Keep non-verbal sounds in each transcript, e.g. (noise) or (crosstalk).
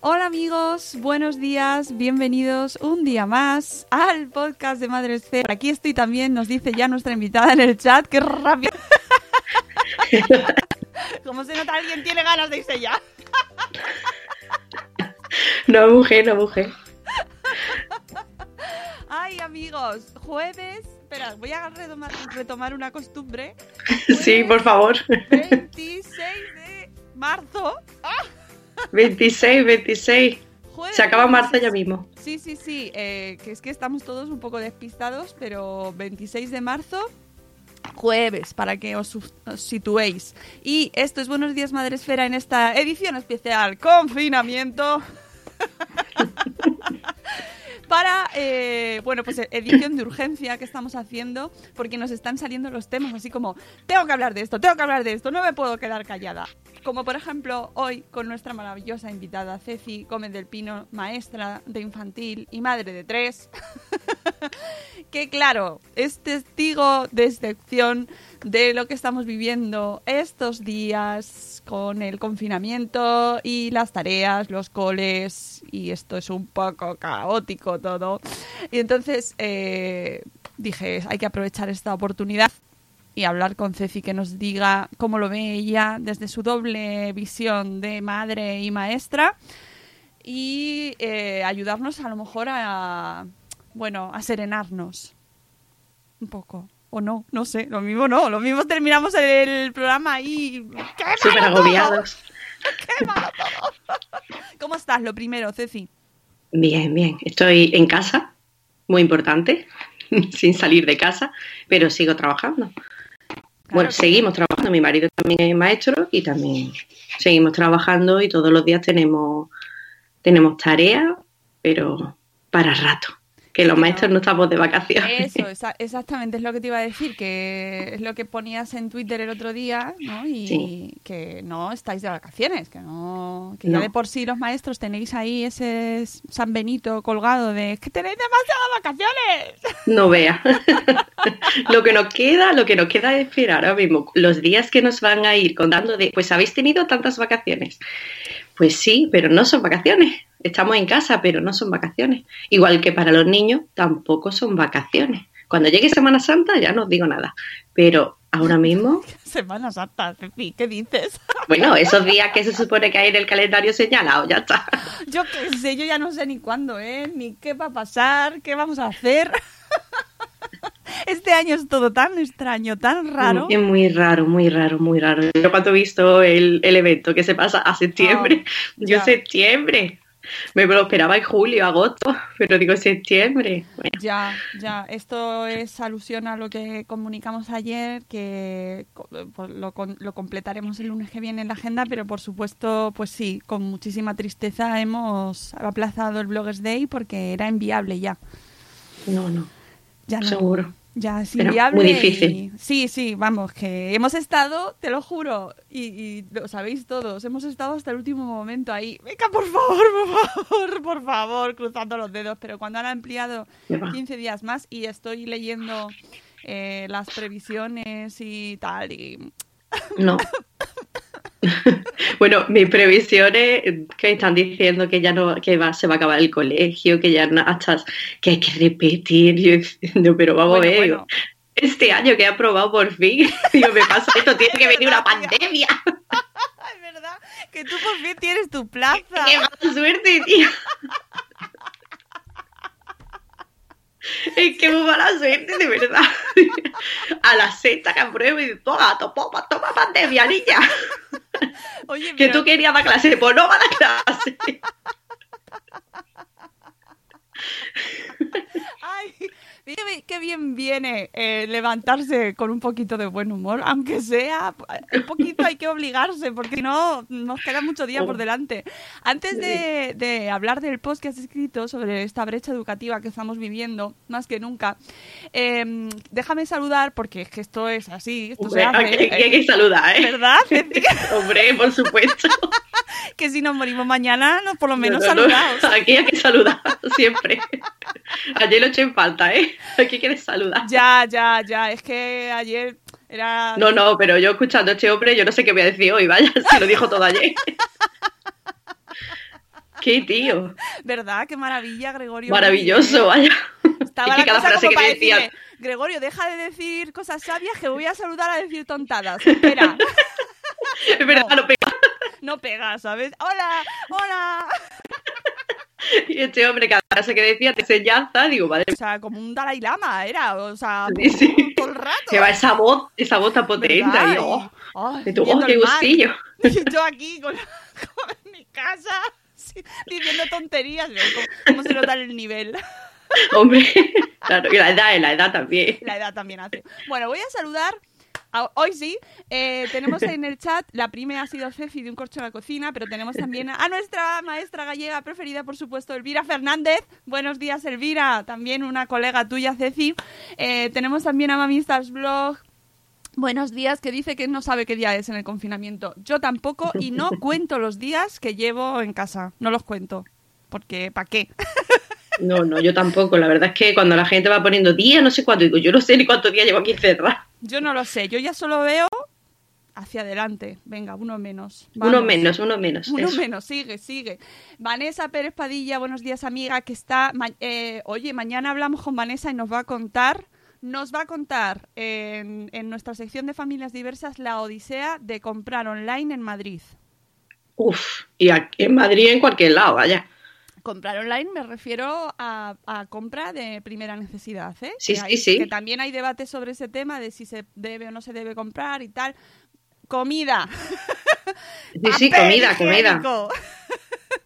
Hola amigos, buenos días, bienvenidos un día más al podcast de Madre Esfera. Aquí estoy también, nos dice ya nuestra invitada en el chat, qué rápido. (laughs) Como se nota, alguien tiene ganas de irse ya. No mujer, no mujer. Ay amigos, jueves, espera, voy a retomar, retomar una costumbre. Sí, por favor. 26 de marzo. ¡Ah! 26, 26. Jueves Se acaba marzo 26. ya mismo. Sí, sí, sí, eh, que es que estamos todos un poco despistados, pero 26 de marzo, jueves, para que os, situéis. Y esto es Buenos Días Madre Esfera en esta edición especial, confinamiento. (laughs) Para, eh, bueno, pues edición de urgencia que estamos haciendo, porque nos están saliendo los temas así como, tengo que hablar de esto, tengo que hablar de esto, no me puedo quedar callada. Como por ejemplo hoy con nuestra maravillosa invitada Ceci Gómez del Pino, maestra de infantil y madre de tres, (laughs) que claro, es testigo de excepción de lo que estamos viviendo estos días con el confinamiento y las tareas, los coles, y esto es un poco caótico todo. Y entonces eh, dije, hay que aprovechar esta oportunidad y hablar con Ceci que nos diga cómo lo ve ella desde su doble visión de madre y maestra y eh, ayudarnos a lo mejor a, bueno, a serenarnos un poco. O no, no sé, lo mismo no, lo mismo terminamos el programa y... ¡Qué malo Súper agobiados. (laughs) ¡Qué malo todo! ¿Cómo estás? Lo primero, Ceci. Bien, bien. Estoy en casa, muy importante, (laughs) sin salir de casa, pero sigo trabajando. Bueno, seguimos trabajando. Mi marido también es maestro y también seguimos trabajando y todos los días tenemos, tenemos tareas, pero para rato. Que los maestros ¿no? estamos de vacaciones. Eso, esa- exactamente es lo que te iba a decir, que es lo que ponías en Twitter el otro día, ¿no? Y Sí. que no estáis de vacaciones, que no, que ya de por sí los maestros tenéis ahí ese San Benito colgado de "Es que tenéis demasiadas vacaciones. No vea. (laughs) lo que nos queda, lo que nos queda es esperar ahora mismo. Los días que nos van a ir contando de, pues habéis tenido tantas vacaciones. Pues sí, pero no son vacaciones. Estamos en casa, pero no son vacaciones. Igual que para los niños, tampoco son vacaciones. Cuando llegue Semana Santa ya no os digo nada. Pero ahora mismo, (laughs) Semana Santa, Ceci, ¿qué dices? (laughs) bueno, esos días que se supone que hay en el calendario señalado, ya está. (laughs) Yo qué sé, yo ya no sé ni cuándo, ¿eh? Ni qué va a pasar, qué vamos a hacer. Este año es todo tan extraño, tan raro. Es muy raro, muy raro, muy raro. Yo cuando he visto el, el evento que se pasa a septiembre, Ah, (laughs) yo ya. septiembre, Me lo esperaba en julio, agosto, (laughs) pero digo septiembre. Bueno, Ya, ya. Esto es alusión a lo que comunicamos ayer, que pues, lo, lo completaremos el lunes que viene en la agenda, pero por supuesto, pues sí, con muchísima tristeza hemos aplazado el Bloggers Day porque era inviable ya. no, no. Ya no, Seguro. Ya es inviable. muy y- difícil. sí, sí, vamos, que hemos estado, te lo juro, y, y lo sabéis todos, hemos estado hasta el último momento ahí. Venga, por favor, (laughs) por favor, por favor, cruzando los dedos. Pero cuando han ampliado Qué va. 15 días más y estoy leyendo eh, las previsiones y tal, y No. (laughs) (laughs) bueno, mis previsiones que están diciendo que ya no, que va, se va a acabar el colegio, que ya no- hasta que hay que repetir. Yo diciendo, pero vamos Bueno, a ver, bueno. este año que he aprobado por fin, (laughs) digo, me pasa esto, (laughs) tiene que venir una pandemia. es verdad que tú por fin tienes tu plaza. ¡Qué mala suerte, tío! Es que muy mala suerte, de verdad. A la sexta que apruebo y toma, toma, toma pandemia, niña. Oye, Que pero- tú querías dar clase, pues no va a dar clase. Ay, mira ve- qué bien viene eh, levantarse con un poquito de buen humor, aunque sea un poquito hay que obligarse, porque si no nos queda mucho día por delante. Antes de, de hablar del post que has escrito sobre esta brecha educativa que estamos viviendo, más que nunca, eh, déjame saludar, porque es que esto es así, esto se Hombre, hace, aquí, aquí hay que saludar, ¿eh? ¿verdad? (laughs) Ceci? Hombre, por supuesto. (laughs) (laughs) que si nos morimos mañana, no, por lo menos No. (laughs) Aquí hay que saludar, (laughs) siempre. Ayer lo eché en falta, ¿eh? Aquí quieres saludar. Ya, ya, ya, es que ayer era... No, no, pero yo escuchando a este hombre, yo no sé qué voy a decir hoy, vaya, se lo dijo todo ayer. Qué tío, ¿Verdad? Qué maravilla, Gregorio. maravilloso, vaya. Estaba Es que la cada cosa frase como que decía, decirle, Gregorio, deja de decir cosas sabias que voy a saludar a decir tontadas. Espera, es verdad, no. lo pega. No pega, ¿sabes? ¡Hola! ¡Hola! (laughs) Y este hombre, cada frase que decía, te enseñanza, digo, madre O sea, como un Dalai Lama era, o sea, Sí, sí. todo el rato. Se va esa voz, esa voz tan potente. Y, oh, tú, viendo oh, qué gustillo. (laughs) Yo aquí con, (laughs) mi casa diciendo tonterías. ¿Cómo, cómo se nota el nivel? Hombre, claro, y la edad, la edad también. La edad también hace. Bueno, voy a saludar. A- hoy sí, eh, tenemos en el chat, la primera ha sido Ceci de un corcho en la cocina, pero tenemos también a nuestra maestra gallega preferida, por supuesto, Elvira Fernández. Buenos días, Elvira, también una colega tuya, Ceci. Eh, tenemos también a Mamistas Blog. Buenos días, que dice que no sabe qué día es en el confinamiento. Yo tampoco y no (laughs) cuento los días que llevo en casa. No los cuento. Porque, ¿para qué? No, no, yo tampoco. La verdad es que cuando la gente va poniendo días, no sé cuánto, digo, yo no sé ni cuántos días llevo aquí encerrada. Yo no lo sé. Yo ya solo veo hacia adelante. Venga, uno menos. Uno menos, uno menos. Uno eso. menos, sigue, sigue. Vanessa Pérez Padilla, buenos días, amiga, que está... eh, oye, mañana hablamos con Vanessa y nos va a contar... Nos va a contar en, en nuestra sección de familias diversas la odisea de comprar online en Madrid. Uf, y aquí en Madrid en cualquier lado, vaya. Comprar online me refiero a, a compra de primera necesidad, ¿eh? Sí, que, sí, hay- sí. que también hay debate sobre ese tema de si se debe o no se debe comprar y tal. Comida. (laughs) Sí, sí, comida, comida.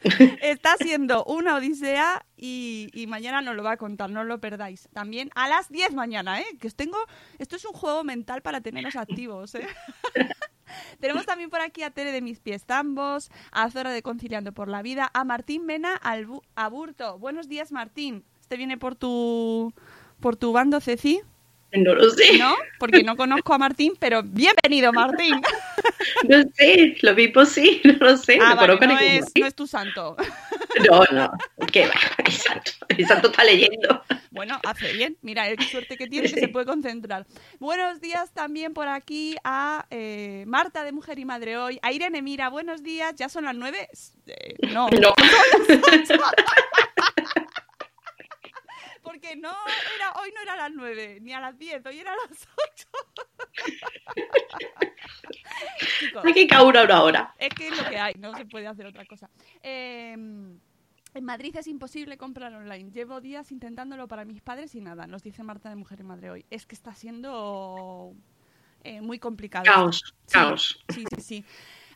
(laughs) Está siendo una odisea y, y mañana nos lo va a contar, no lo perdáis. También a las 10 mañana, ¿eh? Que os tengo... Esto es un juego mental para teneros activos, ¿eh? (laughs) (laughs) Tenemos también por aquí a Tere de Mis Pies Tambos, a Zora de Conciliando por la Vida, a Martín Mena Albu- Aburto. Buenos días, Martín. Este viene por tu, por tu bando, Ceci, (laughs) No lo sé. ¿no? Porque no conozco a Martín, pero bienvenido, Martín. (laughs) No sé, lo mismo sí, (laughs) no lo sé. Ah, no vale, es, no es tu santo. No, no, qué va, el santo, el santo está leyendo. Bueno, hace bien. Mira, qué suerte que tiene que se puede concentrar. Buenos días también por aquí a eh, Marta de Mujer y Madre Hoy, a Irene Mira, buenos días. ¿Ya son las nueve? Eh, no, No, porque no era, hoy no era a las nueve, ni a las diez, hoy era a las (laughs) ocho. Chicos, hay que caura una hora. es que es lo que hay, no se puede hacer otra cosa. Eh, en Madrid es imposible comprar online. Llevo días intentándolo para mis padres y nada, nos dice Marta de Mujer y Madre hoy. Es que está siendo eh, muy complicado. Caos, Sí, caos. Sí, sí, sí.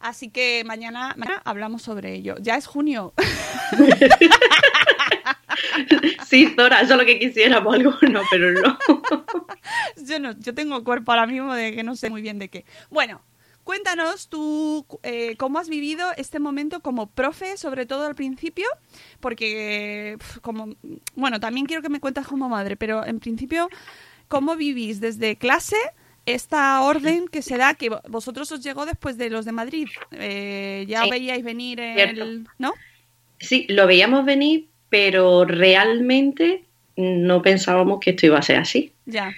Así que mañana, mañana hablamos sobre ello. Ya es junio. (laughs) Sí, Zora, eso es lo que quisiéramos alguno, pero no. (laughs) yo no, yo tengo cuerpo ahora mismo de que no sé muy bien de qué. Bueno, cuéntanos tú eh, cómo has vivido este momento como profe, sobre todo al principio, porque como, bueno, también quiero que me cuentas como madre, pero en principio, ¿cómo vivís desde clase? Esta orden que se da, que vo- vosotros os llegó después de los de Madrid, Eh, ya Sí, veíais venir cierto. el, ¿no? Sí, lo veíamos venir, pero realmente no pensábamos que esto iba a ser así. Ya,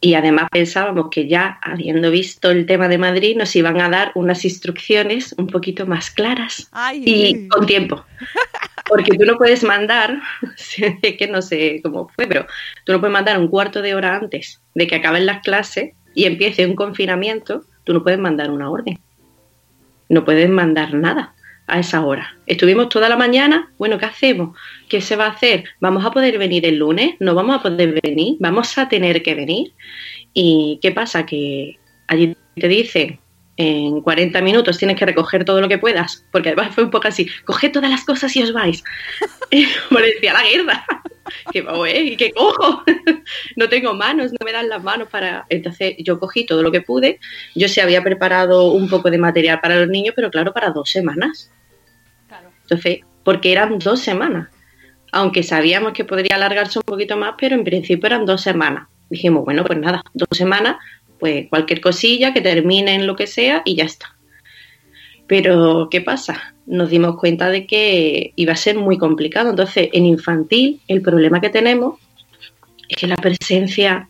Y además pensábamos que ya habiendo visto el tema de Madrid nos iban a dar unas instrucciones un poquito más claras ay, y con tiempo. Porque tú no puedes mandar, (laughs) que no sé cómo fue, pero tú no puedes mandar un cuarto de hora antes de que acaben las clases y empiece un confinamiento, tú no puedes mandar una orden. No puedes mandar nada a esa hora. Estuvimos toda la mañana, bueno, ¿qué hacemos? ¿Qué se va a hacer? ¿Vamos a poder venir el lunes? ¿No vamos a poder venir? ¿Vamos a tener que venir? ¿Y qué pasa? Que allí te dicen, en 40 minutos tienes que recoger todo lo que puedas, porque además fue un poco así, coged todas las cosas y os vais. (laughs) Parecía la guerra. ¿Eh? ¿Y qué cojo? (laughs) no tengo manos, no me dan las manos para... Entonces yo cogí todo lo que pude. Yo se había preparado un poco de material para los niños, pero claro, para dos semanas. claro. Entonces, porque eran dos semanas. Aunque sabíamos que podría alargarse un poquito más, pero en principio eran dos semanas. Dijimos, bueno, pues nada, dos semanas, pues cualquier cosilla que termine en lo que sea y ya está. Pero, ¿qué pasa? Nos dimos cuenta de que iba a ser muy complicado. Entonces, en infantil, el problema que tenemos es que la presencia,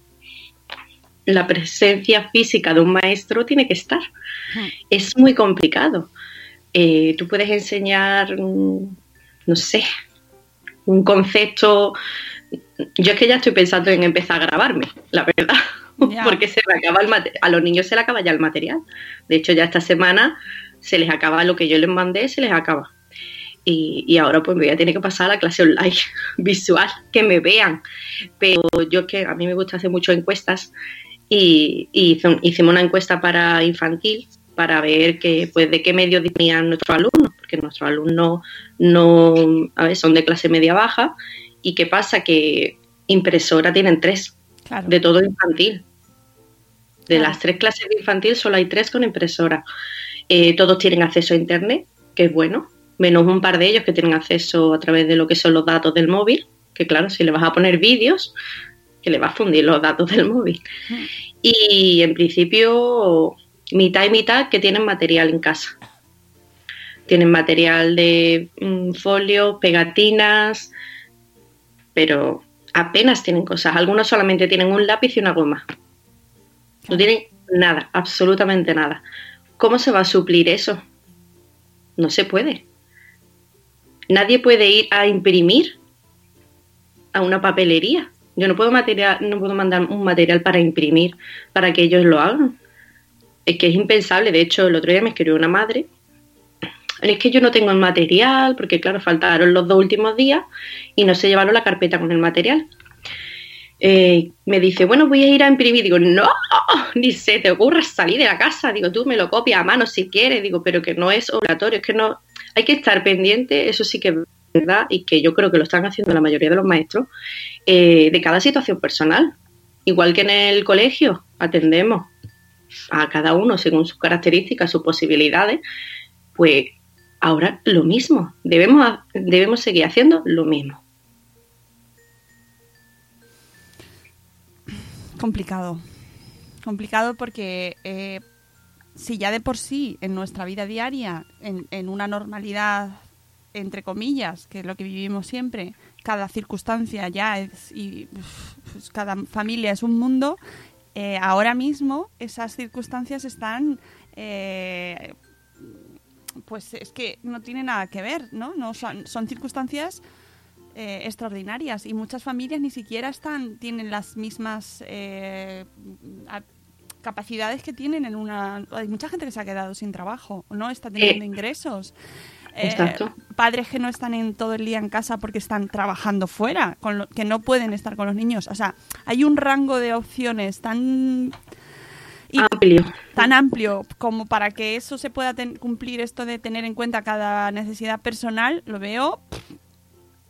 la presencia física de un maestro tiene que estar. Es muy complicado. Eh, tú puedes enseñar, mm, no sé, un concepto. Yo es que ya estoy pensando en empezar a grabarme, la verdad. (laughs) Porque se me acaba el a los niños se les acaba ya el material. De hecho, ya esta semana se les acaba lo que yo les mandé, se les acaba. Y, y ahora pues me voy a tener que pasar a la clase online (laughs) visual, que me vean. Pero yo que a mí me gusta hacer mucho encuestas y, hicimos una encuesta para infantil para ver que, pues, de qué medios disponían nuestros alumnos, porque nuestros alumnos no, a ver, son de clase media baja y qué pasa que impresora tienen tres Claro. de todo infantil. De Claro. las tres clases de infantil solo hay tres con impresora. Eh, todos tienen acceso a internet, que es bueno, menos un par de ellos que tienen acceso a través de lo que son los datos del móvil, que claro, si le vas a poner vídeos, que le va a fundir los datos del móvil. Y en principio, mitad y mitad que tienen material en casa. Tienen material de mm, folios, pegatinas, pero apenas tienen cosas. Algunos solamente tienen un lápiz y una goma. No tienen nada, absolutamente nada. ¿Cómo se va a suplir eso? No se puede. Nadie puede ir a imprimir a una papelería. Yo no puedo, material, no puedo mandar un material para imprimir para que ellos lo hagan. Es que es impensable. De hecho, el otro día me escribió una madre. Es que yo no tengo el material, porque claro, faltaron los dos últimos días y no se llevaron la carpeta con el material. Eh, me dice, bueno, voy a ir a imprimir. Digo, no, ni se te ocurra salir de la casa. Digo, tú me lo copias a mano si quieres. Digo, pero que no es obligatorio, es que no. Hay que estar pendiente, eso sí que es verdad, y que yo creo que lo están haciendo la mayoría de los maestros, eh, de cada situación personal. Igual que en el colegio, atendemos a cada uno según sus características, sus posibilidades, pues ahora lo mismo. Debemos, debemos seguir haciendo lo mismo. Complicado. Complicado porque eh, si ya de por sí en nuestra vida diaria, en, una normalidad, entre comillas, que es lo que vivimos siempre, cada circunstancia ya es, y pues cada familia es un mundo, eh, ahora mismo esas circunstancias están... eh, pues es que no tiene nada que ver, ¿no? no son circunstancias eh, extraordinarias. Y muchas familias ni siquiera están tienen las mismas eh, a- capacidades que tienen en una hay mucha gente que se ha quedado sin trabajo no está teniendo Eh, ingresos. Padres que no están en todo el día en casa porque están trabajando fuera con lo- que no pueden estar con los niños. O sea hay un rango de opciones tan Y Amplio. tan amplio como para que eso se pueda ten- cumplir esto de tener en cuenta cada necesidad personal, lo veo,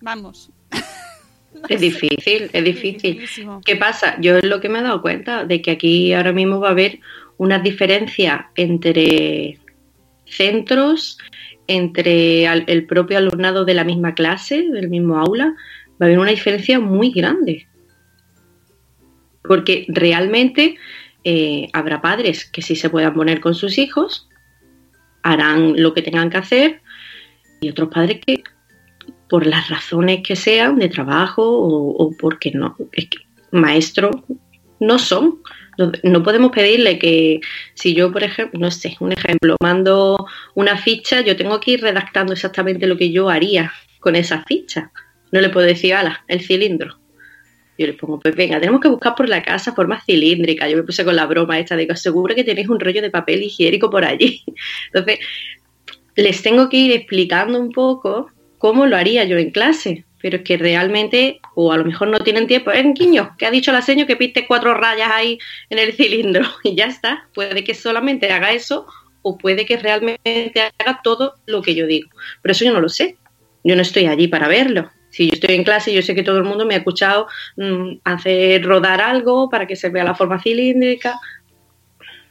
vamos, (laughs) Es difícil, es difícil. ¿Qué pasa? Yo es lo que me he dado cuenta de que aquí ahora mismo va a haber una diferencia entre centros, entre el propio alumnado de la misma clase, del mismo aula, va a haber una diferencia muy grande. Porque realmente eh, habrá padres que sí se puedan poner con sus hijos, harán lo que tengan que hacer, y otros padres que por las razones que sean de trabajo o, o porque no, es que maestros no son. No, podemos pedirle que si yo, por ejemplo, no sé, un ejemplo, mando una ficha, yo tengo que ir redactando exactamente lo que yo haría con esa ficha. No le puedo decir, ala, el cilindro. Yo le pongo, pues venga, tenemos que buscar por la casa forma cilíndrica. Yo me puse con la broma esta de que seguro que tenéis un rollo de papel higiénico por allí. (laughs) Entonces, les tengo que ir explicando un poco cómo lo haría yo en clase. Pero es que realmente, o a lo mejor no tienen tiempo. Eh, Quiño, que ha dicho la seño que piste cuatro rayas ahí en el cilindro (laughs) y ya está. Puede que solamente haga eso o puede que realmente haga todo lo que yo digo. Pero eso yo no lo sé. Yo no estoy allí para verlo. Si yo estoy en clase, yo sé que todo el mundo me ha escuchado mm, hacer rodar algo para que se vea la forma cilíndrica.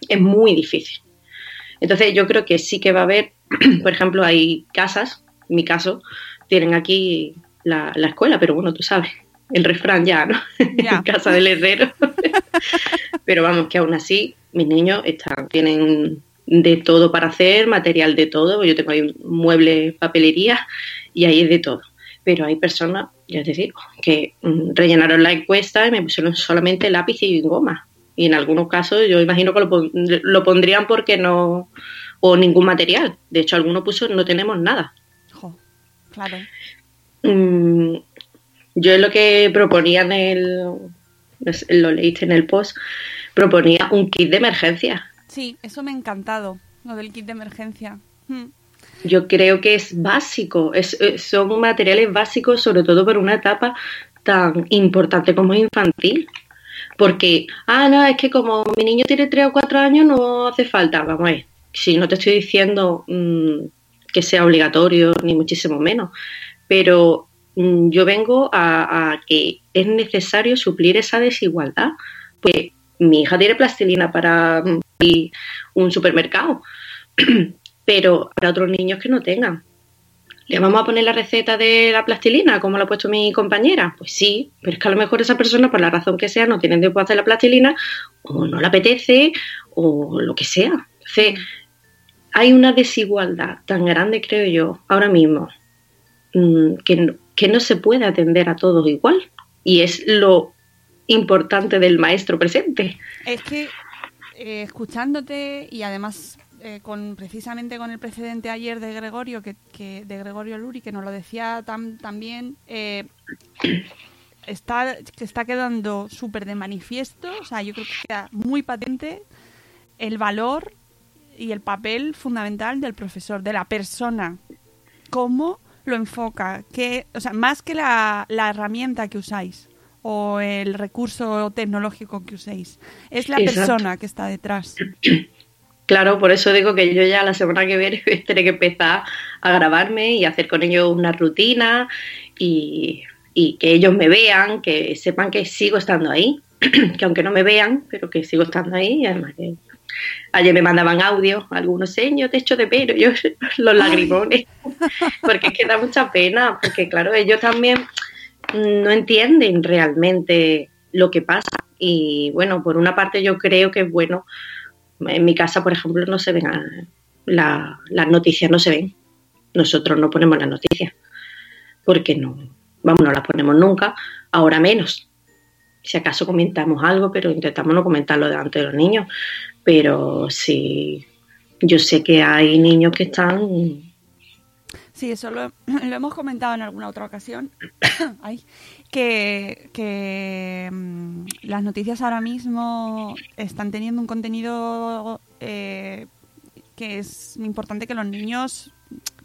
Es muy difícil. Entonces yo creo que sí que va a haber, (clears throat) por ejemplo, hay casas, en mi caso, tienen aquí la, la escuela, pero bueno, tú sabes, el refrán ya, ¿no? En (laughs) casa del herrero. (laughs) pero vamos, que aún así mis niños están, tienen de todo para hacer, material de todo. Yo tengo ahí muebles, papelería y ahí es de todo. Pero hay personas, ya te digo, que mm, rellenaron la encuesta y me pusieron solamente lápiz y goma. Y en algunos casos yo imagino que lo, pon- lo pondrían porque no, o ningún material. De hecho, alguno puso no tenemos nada. Claro. Mm, yo lo que proponía en el, lo leíste en el post, proponía un kit de emergencia. Sí, eso me ha encantado, lo del kit de emergencia. Mm. Yo creo que es básico, es, es- son materiales básicos, sobre todo para una etapa tan importante como es infantil. Porque, ah, no, es que como mi niño tiene 3 o 4 años no hace falta. Vamos a ver, si no te estoy diciendo mm, que sea obligatorio, ni muchísimo menos, pero mm, yo vengo a, que es necesario suplir esa desigualdad. Pues mi hija tiene plastilina para mm, un supermercado, (clears throat) pero para otros niños que no tengan. ¿Le vamos a poner la receta de la plastilina como la ha puesto mi compañera? Pues sí, pero es que a lo mejor esa persona, por la razón que sea, no tiene tiempo de hacer la plastilina, o no le apetece, o lo que sea. Entonces, hay una desigualdad tan grande, creo yo, ahora mismo, mm, que no, se puede atender a todos igual. Y es lo importante del maestro presente. Es que eh, escuchándote y además eh, con precisamente con el precedente ayer de Gregorio que, que- de Gregorio Luri que nos lo decía tam- también eh, está está quedando súper de manifiesto o sea yo creo que queda muy patente el valor y el papel fundamental del profesor de la persona. Cómo lo enfoca que o sea más que la, la herramienta que usáis o el recurso tecnológico que uséis es la Exacto. persona que está detrás. (clears throat) Claro, por eso digo que yo ya la semana que viene (laughs) tener que empezar a grabarme y hacer con ellos una rutina y, y que ellos me vean, que sepan que sigo estando ahí, (clears throat) que aunque no me vean, pero que sigo estando ahí y además que ayer me mandaban audio, algunos seños, te echo de pelo, (laughs) yo los lagrimones, porque es que da mucha pena, porque claro, ellos también no entienden realmente lo que pasa y bueno, por una parte yo creo que es bueno en mi casa, por ejemplo, no se ven a- la- las noticias, no se ven. Nosotros no ponemos las noticias porque no, vamos, no las ponemos nunca, ahora menos. Si acaso comentamos algo, pero intentamos no comentarlo delante de los niños. Pero sí, yo sé que hay niños que están Sí, eso lo, (clears throat) lo hemos comentado en alguna otra ocasión. (clears throat) Ay, que que mm, las noticias ahora mismo están teniendo un contenido eh, que es importante que los niños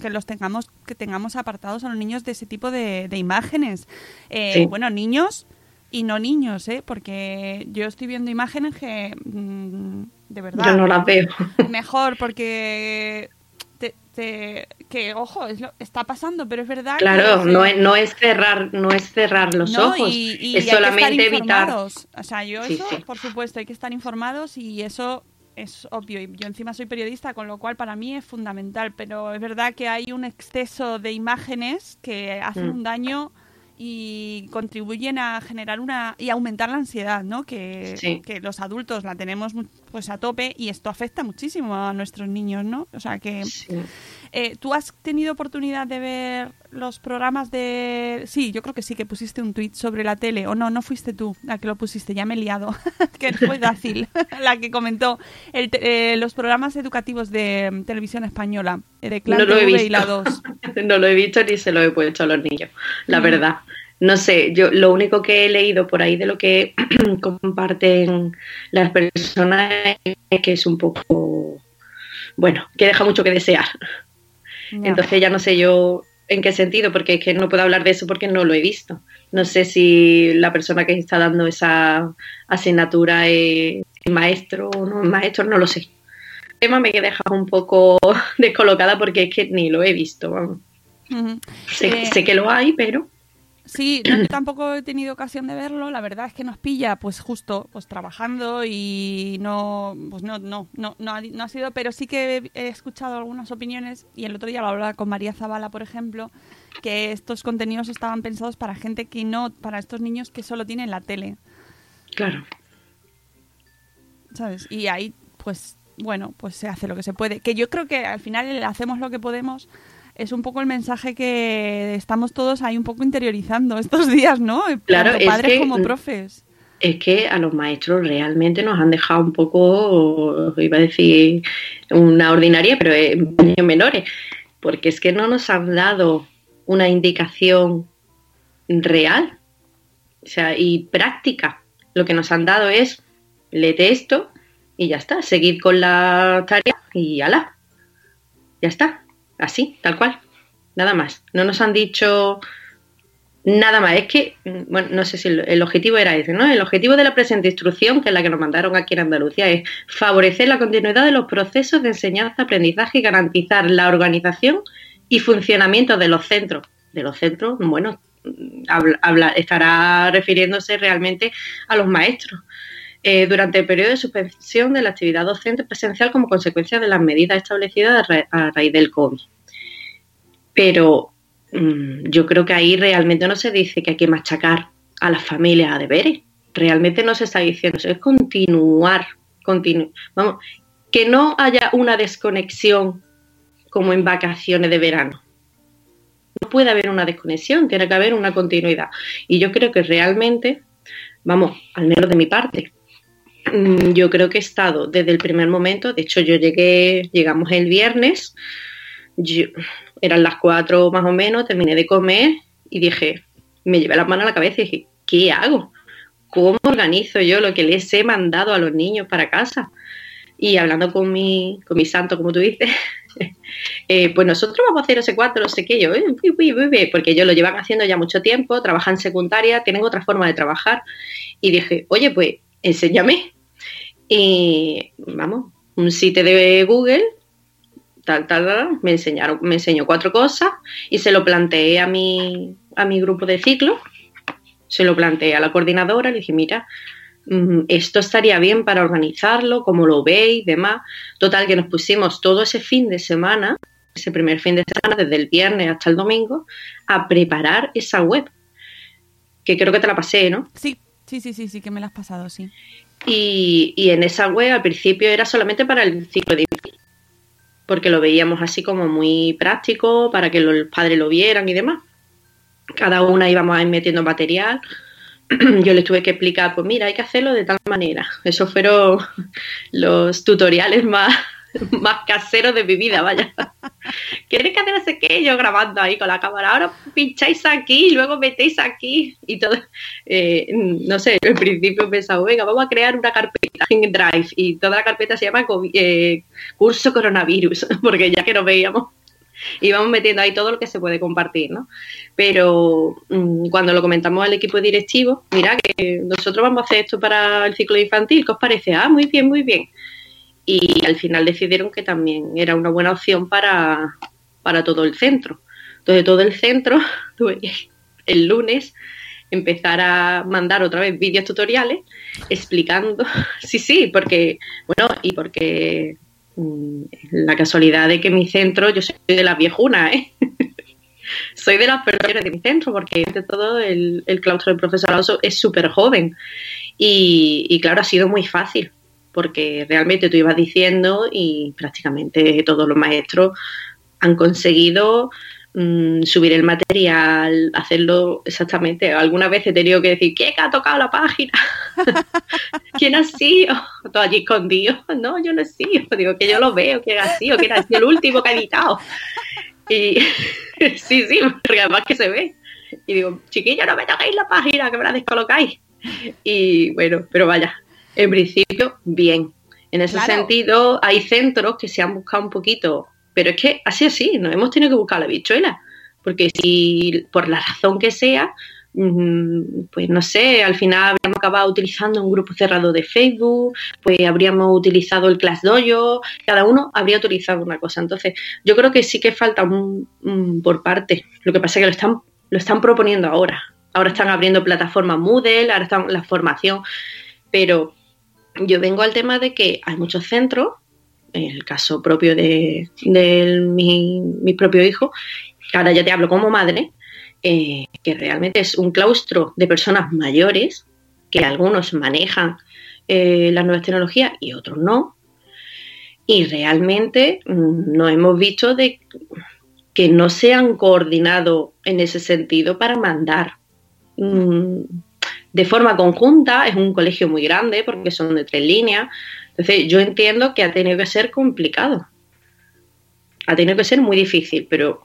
que los tengamos que tengamos apartados a los niños de ese tipo de, de imágenes. Eh, Sí. Bueno, niños y no niños, ¿eh? Porque yo estoy viendo imágenes que mm, de verdad. Yo no las veo. (laughs) Mejor porque te, te- que ojo, es lo- está pasando, pero es verdad que Claro, se- no es, no es cerrar, no es cerrar los No, ojos, y, y es que solamente evitar. O sea, yo Sí, eso, sí. por supuesto, hay que estar informados y eso es obvio. Y yo encima soy periodista, con lo cual para mí es fundamental. Pero es verdad que hay un exceso de imágenes que hacen Mm. un daño y contribuyen a generar una y aumentar la ansiedad, ¿no? Que, Sí. que los adultos la tenemos pues a tope y esto afecta muchísimo a nuestros niños, ¿no? O sea que Sí. Eh, ¿Tú has tenido oportunidad de ver los programas de...? Sí, yo creo que sí, que pusiste un tuit sobre la tele. O no, no fuiste tú la que lo pusiste, ya me he liado. (laughs) que fue Dácil (laughs) la que comentó el eh, los programas educativos de mm, televisión española, eh, de Clan No lo he TV y visto. la 2. (laughs) No lo he visto ni se lo he puesto a los niños, la Mm. verdad. No sé, yo lo único que he leído por ahí de lo que (clears throat) comparten las personas es que es un poco, bueno, que deja mucho que desear. Entonces ya no sé yo en qué sentido, porque es que no puedo hablar de eso porque no lo he visto. No sé si la persona que está dando esa asignatura es maestro o no es maestro, no lo sé. El tema me deja un poco (laughs) descolocada porque es que ni lo he visto. vamos. Sé, Eh, sé que lo hay, pero Sí, no, yo tampoco he tenido ocasión de verlo. La verdad es que nos pilla, pues justo, pues trabajando y no, pues no, no, no, no ha, no ha sido. Pero sí que he, escuchado algunas opiniones y el otro día lo hablaba con María Zavala, por ejemplo, que estos contenidos estaban pensados para gente que no, para estos niños que solo tienen la tele, claro. ¿sabes? Y ahí, pues, bueno, pues se hace lo que se puede. Que yo creo que al final hacemos lo que podemos. Es un poco el mensaje que estamos todos ahí un poco interiorizando estos días, ¿no? Claro, Tanto es padres que- como profes. Es que a los maestros realmente nos han dejado un poco, iba a decir una ordinaria, pero en menores, porque es que no nos han dado una indicación real, o sea, y práctica. Lo que nos han dado es, léete esto y ya está, seguir con la tarea y ala, ya está, así, tal cual, nada más. No nos han dicho Nada más, es que, mm, bueno, no sé si el, objetivo era ese, ¿no? El objetivo de la presente instrucción, que es la que nos mandaron aquí en Andalucía, es favorecer la continuidad de los procesos de enseñanza-aprendizaje y garantizar la organización y funcionamiento de los centros. De los centros, bueno, mm, habla, habla- estará refiriéndose realmente a los maestros. Eh, durante el periodo de suspensión de la actividad docente presencial como consecuencia de las medidas establecidas a, ra- a raíz del COVID. Pero mm, yo creo que ahí realmente no se dice que hay que machacar a las familias a deberes. Realmente no se está diciendo eso, es continuar, continu vamos, que no haya una desconexión como en vacaciones de verano. No puede haber una desconexión, tiene que haber una continuidad. Y yo creo que realmente, vamos, al menos de mi parte, yo creo que he estado desde el primer momento, de hecho yo llegué, llegamos el viernes, yo- eran las cuatro más o menos, terminé de comer y dije, me llevé las manos a la cabeza y dije, ¿qué hago? ¿Cómo organizo yo lo que les he mandado a los niños para casa? Y hablando con mi, con mi santo, como tú dices, (laughs) eh, pues nosotros vamos a hacer sé cuánto, no sé qué, yo, "Eh, uy, uy, uy, uy", porque ellos lo llevan haciendo ya mucho tiempo, trabajan secundaria, tienen otra forma de trabajar. Y dije, oye, pues enséñame. Y vamos, un sitio de Google, tal, tal, tal, me enseñaron, me enseñó cuatro cosas y se lo planteé a mi, a mi grupo de ciclo, se lo planteé a la coordinadora, le dije, mira, mm, esto estaría bien para organizarlo, como lo veis, demás. Total, que nos pusimos todo ese fin de semana, ese primer fin de semana, desde el viernes hasta el domingo, a preparar esa web, que creo que te la pasé, ¿no? Sí, sí, sí, sí, sí, que me la has pasado, sí. Y, y en esa web al principio era solamente para el ciclo de porque lo veíamos así como muy práctico, para que los padres lo vieran y demás. Cada una íbamos metiendo material. (clears throat) Yo les tuve que explicar, pues mira, hay que hacerlo de tal manera. Esos fueron (laughs) los tutoriales más, (laughs) más caseros de mi vida, vaya. ¿Queréis que hacer no sé qué? Yo grabando ahí con la cámara. Ahora pincháis aquí y luego metéis aquí y todo. Eh, no sé, al principio pensaba, venga, vamos a crear una carpeta en Drive y toda la carpeta se llama eh, curso coronavirus, (laughs) porque ya que nos veíamos íbamos metiendo ahí todo lo que se puede compartir, ¿no? Pero mm, cuando lo comentamos al equipo directivo, mira que nosotros vamos a hacer esto para el ciclo infantil, ¿qué os parece? Ah, muy bien, muy bien. Y al final decidieron que también era una buena opción para, para todo el centro. Entonces todo el centro, (laughs) el lunes, empezar a mandar otra vez vídeos tutoriales explicando, (laughs) sí, sí, porque, bueno, y porque mm, la casualidad de que mi centro, yo soy de las viejunas, ¿eh? (laughs) soy de las personas de mi centro, porque de todo el, claustro del profesorado es súper joven. Y, y, claro, ha sido muy fácil, porque realmente tú ibas diciendo y prácticamente todos los maestros han conseguido mm, subir el material, hacerlo exactamente. Alguna vez he tenido que decir, ¿quién ha tocado la página? (laughs) ¿Quién ha sido? (laughs) Todo allí escondido. No, yo no he sido. (laughs) Digo, que yo lo veo, ¿quién ha sido? ¿Quién ha sido el último que ha editado? Y sí, sí, porque además que se ve. Y digo, chiquillos, no me toquéis la página, que me la descolocáis. Y bueno, pero vaya, en principio, bien. En ese sentido, hay centros que se han buscado un poquito, pero es que así así, nos hemos tenido que buscar la bichuela, porque si por la razón que sea, mm, pues no sé, al final habríamos acabado utilizando un grupo cerrado de Facebook, pues habríamos utilizado el ClassDojo, cada uno habría utilizado una cosa. Entonces, yo creo que sí que falta un, por parte. Lo que pasa es que lo están, lo están proponiendo ahora. Ahora están abriendo plataformas Moodle, ahora están la formación, pero yo vengo al tema de que hay muchos centros, en el caso propio de, mi, propio hijo, ahora ya te hablo como madre, eh, que realmente es un claustro de personas mayores, que algunos manejan eh, las nuevas tecnologías y otros no. Y realmente mm, no hemos visto de que no se han coordinado en ese sentido para mandar mm, de forma conjunta, es un colegio muy grande porque son de tres líneas, entonces yo entiendo que ha tenido que ser complicado, ha tenido que ser muy difícil, pero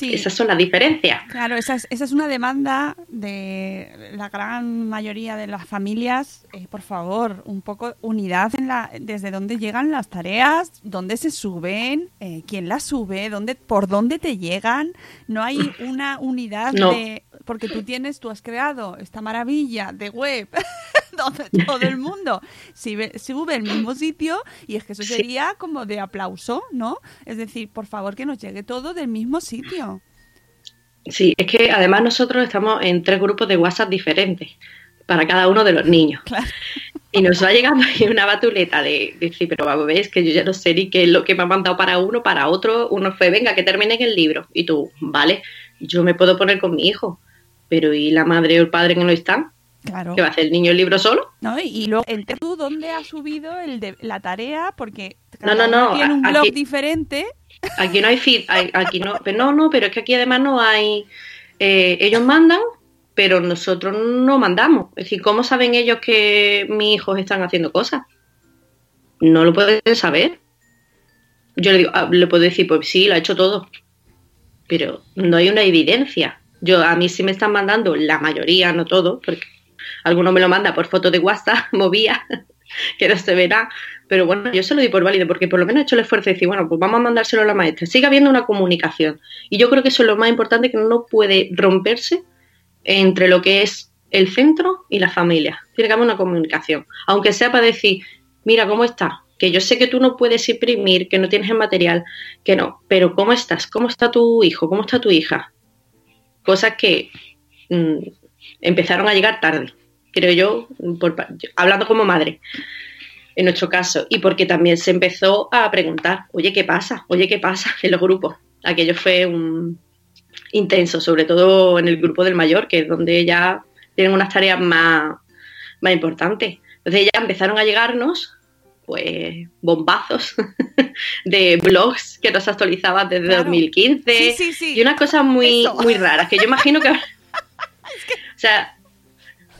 mm, esas son las diferencias. Claro, esa es, esa es una demanda de la gran mayoría de las familias. Eh, por favor, un poco unidad en la, desde dónde llegan las tareas, dónde se suben, eh, quién las sube, dónde, por dónde te llegan. No hay (laughs) una unidad de porque tú tienes, tú has creado esta maravilla de web (laughs) donde todo el mundo sube el mismo sitio y es que eso sería como de aplauso, ¿no? Es decir, por favor que nos llegue todo del mismo sitio. Sí, es que además nosotros estamos en tres grupos de WhatsApp diferentes para cada uno de los niños. Y nos va llegando ahí una batuleta de, decir, pero vamos, ves que yo ya no sé ni qué es lo que me ha mandado para uno, para otro. Uno fue, venga, que termine el libro. Y tú, vale, yo me puedo poner con mi hijo, pero ¿y la madre o el padre que no están? Claro. ¿Qué va a hacer el niño el libro solo? No, y, luego, ¿tú dónde has subido el de, la tarea? Porque no, no, no, tiene un blog diferente. Aquí no hay feed, aquí no, pero no, no, pero es que aquí además no hay, eh, ellos mandan, pero nosotros no mandamos. Es decir, ¿cómo saben ellos que mis hijos están haciendo cosas? No lo pueden saber. Yo le digo, ah, le puedo decir, pues sí, lo ha hecho todo, pero no hay una evidencia. Yo a mí sí me están mandando la mayoría, no todo, porque alguno me lo manda por foto de WhatsApp, (laughs) movía, que no se verá. Pero bueno, yo se lo doy por válido porque por lo menos he hecho el esfuerzo de decir, bueno, pues vamos a mandárselo a la maestra. Sigue habiendo una comunicación. Y yo creo que eso es lo más importante que no puede romperse entre lo que es el centro y la familia. Tiene que haber una comunicación. Aunque sea para decir, mira, ¿cómo está? Que yo sé que tú no puedes imprimir, que no tienes el material, que no. Pero ¿cómo estás? ¿Cómo está tu hijo? ¿Cómo está tu hija? Cosas que mm, empezaron a llegar tarde creo yo, hablando como madre, en nuestro caso, y porque también se empezó a preguntar, oye, ¿qué pasa? Oye, ¿qué pasa (laughs) en los grupos? Aquello fue un intenso, sobre todo en el grupo del mayor, que es donde ya tienen unas tareas más, más importantes. Entonces ya empezaron a llegarnos pues bombazos (laughs) de blogs que nos actualizaban desde 2015 y unas cosas muy, muy raras que yo imagino que... (laughs) o sea,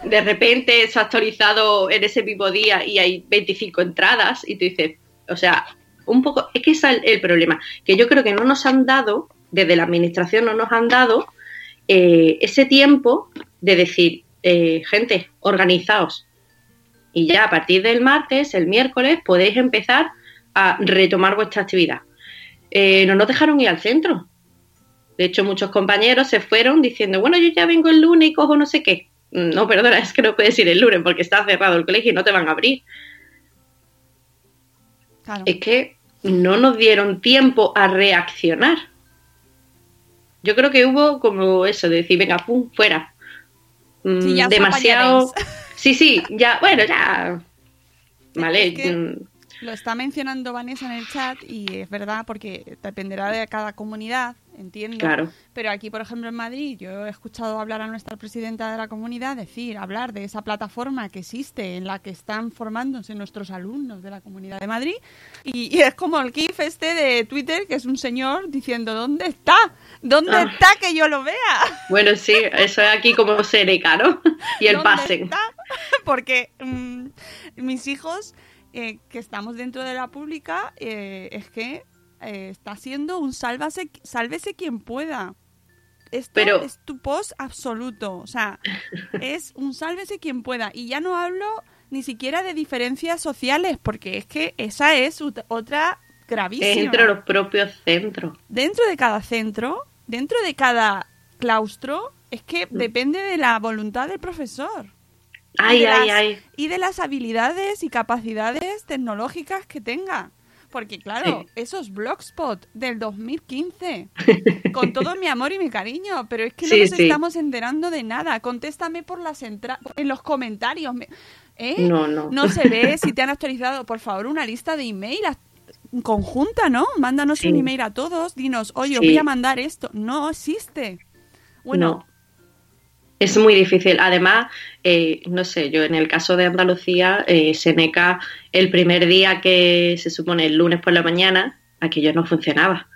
de repente se ha actualizado en ese mismo día y hay 25 entradas y tú dices, o sea, un poco, es que es el, problema, que yo creo que no nos han dado, desde la administración no nos han dado eh, ese tiempo de decir, eh, gente, organizaos. Y ya a partir del martes, el miércoles, podéis empezar a retomar vuestra actividad. Eh, no nos dejaron ir al centro. De hecho, muchos compañeros se fueron diciendo, bueno, yo ya vengo el lunes y cojo no sé qué no, perdona, es que no puedes ir el lunes porque está cerrado el colegio y no te van a abrir. Claro. Es que no nos dieron tiempo a reaccionar. Yo creo que hubo como eso, de decir, venga, pum, fuera. Mm, Sí, ya demasiado. Sí, sí, ya, bueno, ya. (laughs) Vale. Es que- mm, Lo está mencionando Vanessa en el chat y es verdad porque dependerá de cada comunidad, entiendo. Claro. Pero aquí, por ejemplo, en Madrid, yo he escuchado hablar a nuestra presidenta de la comunidad decir, hablar de esa plataforma que existe en la que están formándose nuestros alumnos de la comunidad de Madrid. Y, y es como el GIF este de Twitter, que es un señor diciendo, ¿dónde está? ¿Dónde Ah. está que yo lo vea? Bueno, sí, eso es aquí como Seneca, ¿no? (laughs) Y el ¿Dónde pasen. está? (laughs) Porque mm, mis hijos, eh, que estamos dentro de la pública, eh, es que eh, está siendo un sálvase, sálvese quien pueda. Esto Pero- es tu post absoluto. O sea, (laughs) es un sálvese quien pueda. Y ya no hablo ni siquiera de diferencias sociales, porque es que esa es otra gravísima. Es entre los propios centros. Dentro de cada centro, dentro de cada claustro, es que Mm. depende de la voluntad del profesor. Y Ay, de ay, las- ay. Y de las habilidades y capacidades tecnológicas que tenga. Porque claro, esos blogspot del 2015, (laughs) con todo mi amor y mi cariño, pero es que no Sí, nos sí. estamos enterando de nada. Contéstame por las entra en los comentarios. me- ¿eh? No, no. No se ve si te han actualizado, por favor, una lista de email conjunta, ¿no? Mándanos un email a todos, dinos, oye, os voy a mandar esto. No existe. Bueno, No. Es muy difícil. Además, eh, no sé, yo en el caso de Andalucía, eh, Seneca, el primer día que se supone el lunes por la mañana, aquello no funcionaba.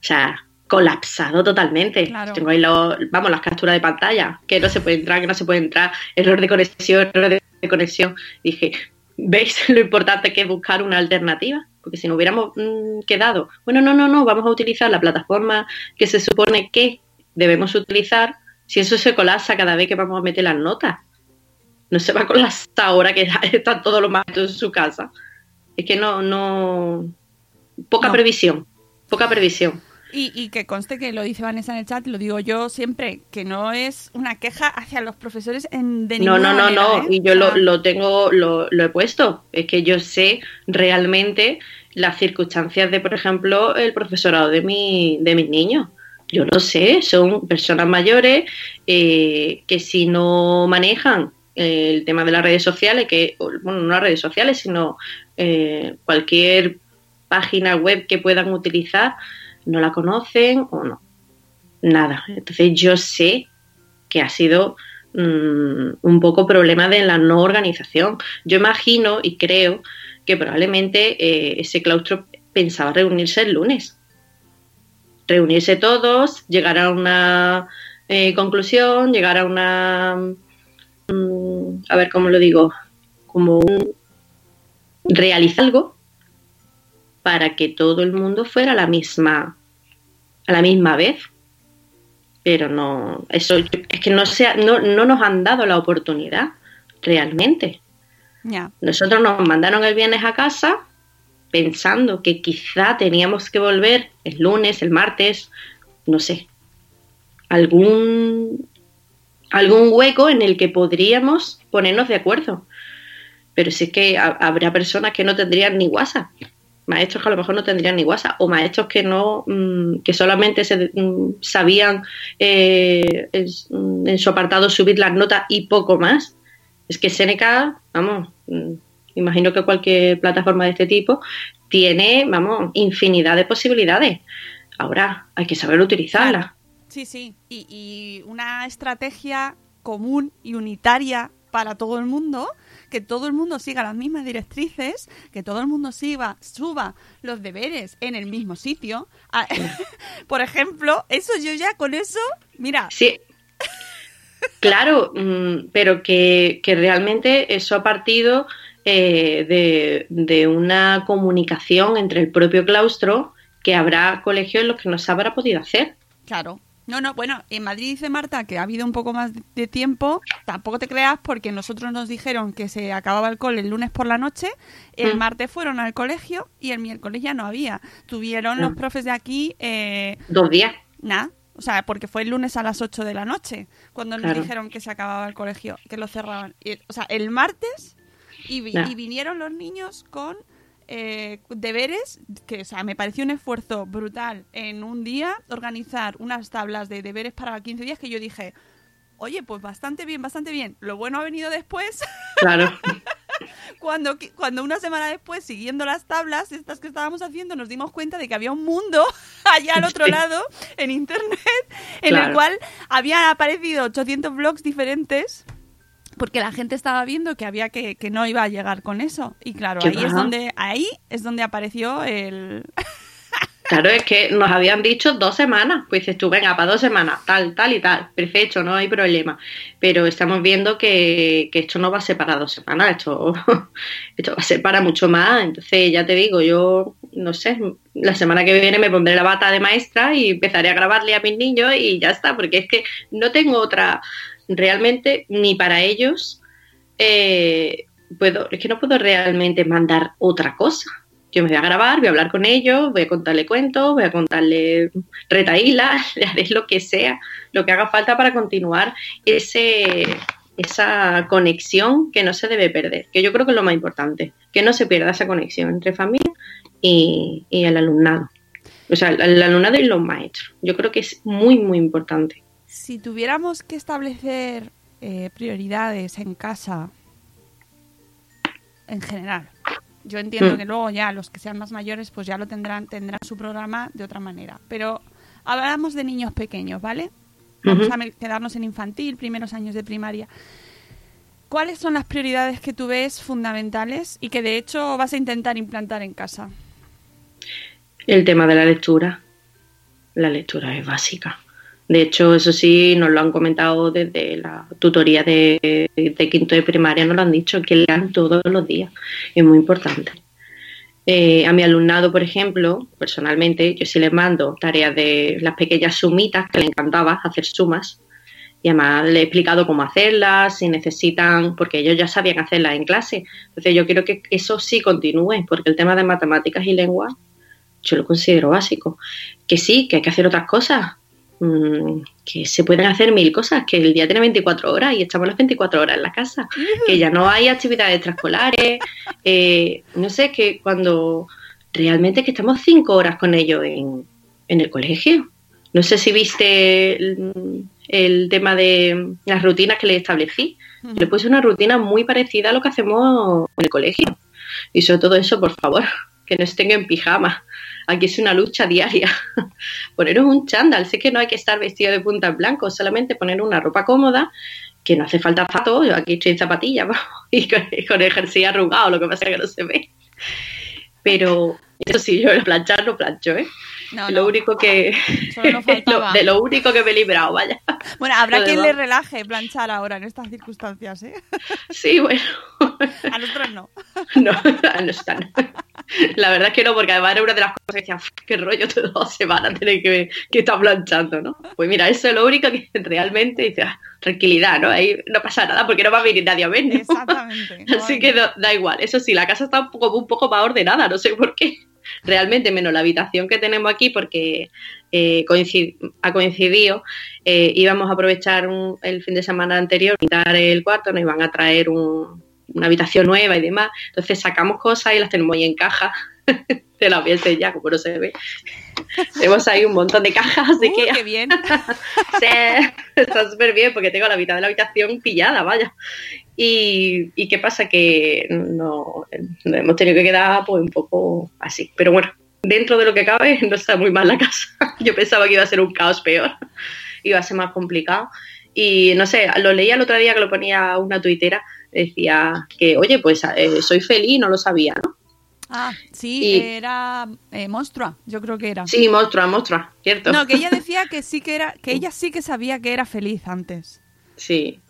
O sea, colapsado totalmente. Claro. Tengo ahí los, vamos, las capturas de pantalla, que no se puede entrar, que no se puede entrar, error de conexión, error de conexión. Dije, ¿veis (laughs) lo importante que es buscar una alternativa? Porque si no hubiéramos mm, quedado, bueno, no, no, no, vamos a utilizar la plataforma que se supone que debemos utilizar, si eso se colapsa cada vez que vamos a meter las notas. No se va a colapsar ahora que (laughs) están todos los maestros en su casa. Es que no, no. Poca No. previsión. Poca previsión. Y, y que conste que lo dice Vanessa en el chat, lo digo yo siempre, que no es una queja hacia los profesores en, de No, ninguna no, no, manera, no. ¿eh? Y yo lo, lo tengo, lo, lo he puesto. Es que yo sé realmente las circunstancias de, por ejemplo, el profesorado de, mi, de mis niños. Yo lo sé, son personas mayores eh, que si no manejan eh, el tema de las redes sociales, que, bueno, no las redes sociales, sino eh, cualquier página web que puedan utilizar, no la conocen o no. Nada. Entonces yo sé que ha sido mm, un poco problema de la no organización. Yo imagino y creo que probablemente eh, ese claustro pensaba reunirse el lunes. Reunirse todos, llegar a una eh, conclusión, llegar a una... mm, a ver cómo lo digo, como un, realizar algo para que todo el mundo fuera a la misma a la misma vez. Pero no eso es que no sea no, no nos han dado la oportunidad realmente. Nosotros nos mandaron el viernes a casa pensando que quizá teníamos que volver el lunes el martes no sé algún algún hueco en el que podríamos ponernos de acuerdo. Pero sí que ha- habrá personas que no tendrían ni WhatsApp maestros que a lo mejor no tendrían ni WhatsApp o maestros que no mm, que solamente se, mm, sabían eh, en, mm, en su apartado subir las notas y poco más. Es que Seneca vamos imagino que cualquier plataforma de este tipo tiene vamos infinidad de posibilidades ahora hay que saber utilizarla Sí, sí. Y, y una estrategia común y unitaria para todo el mundo, que todo el mundo siga las mismas directrices, que todo el mundo siga, suba los deberes en el mismo sitio. Ah, (laughs) Por ejemplo, eso yo ya con eso, mira, Sí. Claro, mm, pero que, que realmente eso ha partido eh, de, de una comunicación entre el propio claustro que habrá colegios en los que no se habrá podido hacer. Claro. No, no, bueno, en Madrid dice Marta que ha habido un poco más de tiempo. Tampoco te creas porque nosotros nos dijeron que se acababa el cole el lunes por la noche. El Mm. martes fueron al colegio y el miércoles ya no había. Tuvieron los Mm. profes de aquí, eh, Dos días. nada. O sea, porque fue el lunes a las 8 de la noche cuando nos Claro. dijeron que se acababa el colegio, que lo cerraban. Y- o sea, el martes y, vi- y vinieron los niños con eh, deberes, que o sea, me pareció un esfuerzo brutal en un día organizar unas tablas de deberes para 15 días que yo dije, oye, pues bastante bien, bastante bien. Lo bueno ha venido después. Claro. (laughs) cuando, cuando una semana después, siguiendo las tablas, estas que estábamos haciendo, nos dimos cuenta de que había un mundo (laughs) allá al otro Sí. lado, en Internet, en el cual habían aparecido 800 blogs diferentes. Porque la gente estaba viendo que había que, que no iba a llegar con eso. Y claro, ¿Qué ahí es donde, ahí es donde apareció el, (laughs) Claro, es que nos habían dicho dos semanas. Pues dices tú, venga, para dos semanas, tal, tal y tal. Perfecto, no hay problema. Pero estamos viendo que, que esto no va a ser para dos semanas, esto, (laughs) esto va a ser para mucho más. Entonces, ya te digo, yo, no sé, la semana que viene me pondré la bata de maestra y empezaré a grabarle a mis niños y ya está, porque es que no tengo otra, realmente, ni para ellos, eh, puedo, es que no puedo realmente mandar otra cosa. Yo me voy a grabar, voy a hablar con ellos, voy a contarle cuentos, voy a contarle retaílas, le (laughs) haré lo que sea, lo que haga falta para continuar ese, esa conexión que no se debe perder, que yo creo que es lo más importante, que no se pierda esa conexión entre familia y, y el alumnado. O sea, el, el alumnado y los maestros. Yo creo que es muy, muy importante. Si tuviéramos que establecer eh, prioridades en casa, en general, yo entiendo Mm. que luego ya los que sean más mayores pues ya lo tendrán, tendrán su programa de otra manera. Pero hablamos de niños pequeños, ¿vale? Vamos a quedarnos en infantil, primeros años de primaria. ¿Cuáles son las prioridades que tú ves fundamentales y que de hecho vas a intentar implantar en casa? El tema de la lectura. La lectura es básica. De hecho, eso sí, nos lo han comentado desde la tutoría de, quinto de primaria, nos lo han dicho, que lean todos los días. Es muy importante. Eh, a mi alumnado, por ejemplo, personalmente, yo sí les mando tareas de las pequeñas sumitas, que le encantaba hacer sumas. Y además le he explicado cómo hacerlas, si necesitan, porque ellos ya sabían hacerlas en clase. Entonces yo quiero que eso sí continúe, porque el tema de matemáticas y lengua yo lo considero básico. Que sí, que hay que hacer otras cosas, mm, que se pueden hacer mil cosas, que el día tiene 24 horas y estamos las 24 horas en la casa, que ya no hay actividades extraescolares, eh, no sé, que cuando realmente que estamos cinco horas con ellos en, en el colegio. No sé si viste el, el tema de las rutinas que le establecí. Le puse una rutina muy parecida a lo que hacemos en el colegio. Y sobre todo eso, por favor, (laughs) que no estén en pijama. Aquí es una lucha diaria. (laughs) Poneros un chándal. Sé que no hay que estar vestido de punta en blanco, solamente poner una ropa cómoda, que no hace falta zapatos. Aquí estoy en zapatillas (laughs) y con, con el jersey arrugado, lo que pasa es que no se ve. Pero eso sí, yo el planchar no plancho, ¿eh? No, lo no. único que. (laughs) Solo (laughs) faltaba. de lo único que me he librado, vaya. Bueno, habrá Lo quien demás. le relaje planchar ahora en estas circunstancias, ¿eh? (laughs) Sí, bueno. A nosotros no. No, no están. La verdad es que no, porque además era una de las cosas que decía, "Uf, qué rollo todas se van a tener que, que estar planchando, ¿no? Pues mira, eso es lo único que realmente dice, "Ah, tranquilidad, ¿no? Ahí no pasa nada porque no va a venir nadie a. Exactamente. no Así hay- que no- da igual. Eso sí, la casa está un poco, un poco más ordenada, no sé por qué. Realmente, menos la habitación que tenemos aquí, porque eh, ha coincidido. eh, íbamos a aprovechar un- el fin de semana anterior, pintar el cuarto, nos iban a traer un- una habitación nueva y demás. Entonces sacamos cosas y las tenemos ahí en caja. Te las voy a enseñar, como no se ve. tenemos ahí un montón de cajas, así Uh, que qué bien. (laughs) Sí, está súper bien porque tengo la mitad de la habitación pillada, vaya. Y, y qué pasa que no, hemos tenido que quedar pues un poco así. Pero bueno, dentro de lo que cabe no está muy mal la casa. (laughs) Yo pensaba que iba a ser un caos peor, iba a ser más complicado. Y no sé, lo leía el otro día que lo ponía una tuitera, decía que, oye, pues eh, soy feliz, no lo sabía, ¿no? Ah, sí, Y- era eh, Monstrua, yo creo que era. Sí, monstrua, monstrua, ¿cierto? No, que ella decía que sí que era, que ella sí que sabía que era feliz antes. Sí.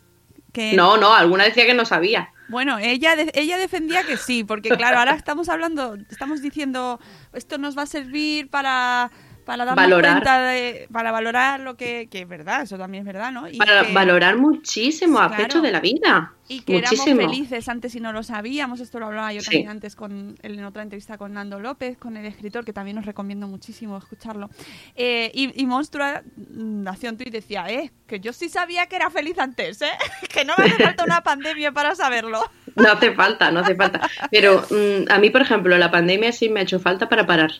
Que, No, no, alguna decía que no sabía. Bueno, ella, de- ella defendía que sí, porque claro, ahora estamos hablando, estamos diciendo, esto nos va a servir para, para darnos Valorar. cuenta de, para valorar lo que, que es verdad, eso también es verdad, ¿no? Y Para que- valorar muchísimos Claro. aspectos de la vida. Y que Muchísimo. éramos felices antes y no lo sabíamos. Esto lo hablaba yo Sí. también antes con, en otra entrevista con Nando López, con el escritor, que también os recomiendo muchísimo escucharlo. Eh, y, y Monstrua mm, hacía un tuit y decía, eh, que yo sí sabía que era feliz antes, ¿eh? (laughs) que no me hace falta una pandemia para saberlo. No hace falta, no hace falta. Pero mm, a mí, por ejemplo, la pandemia sí me ha hecho falta para parar.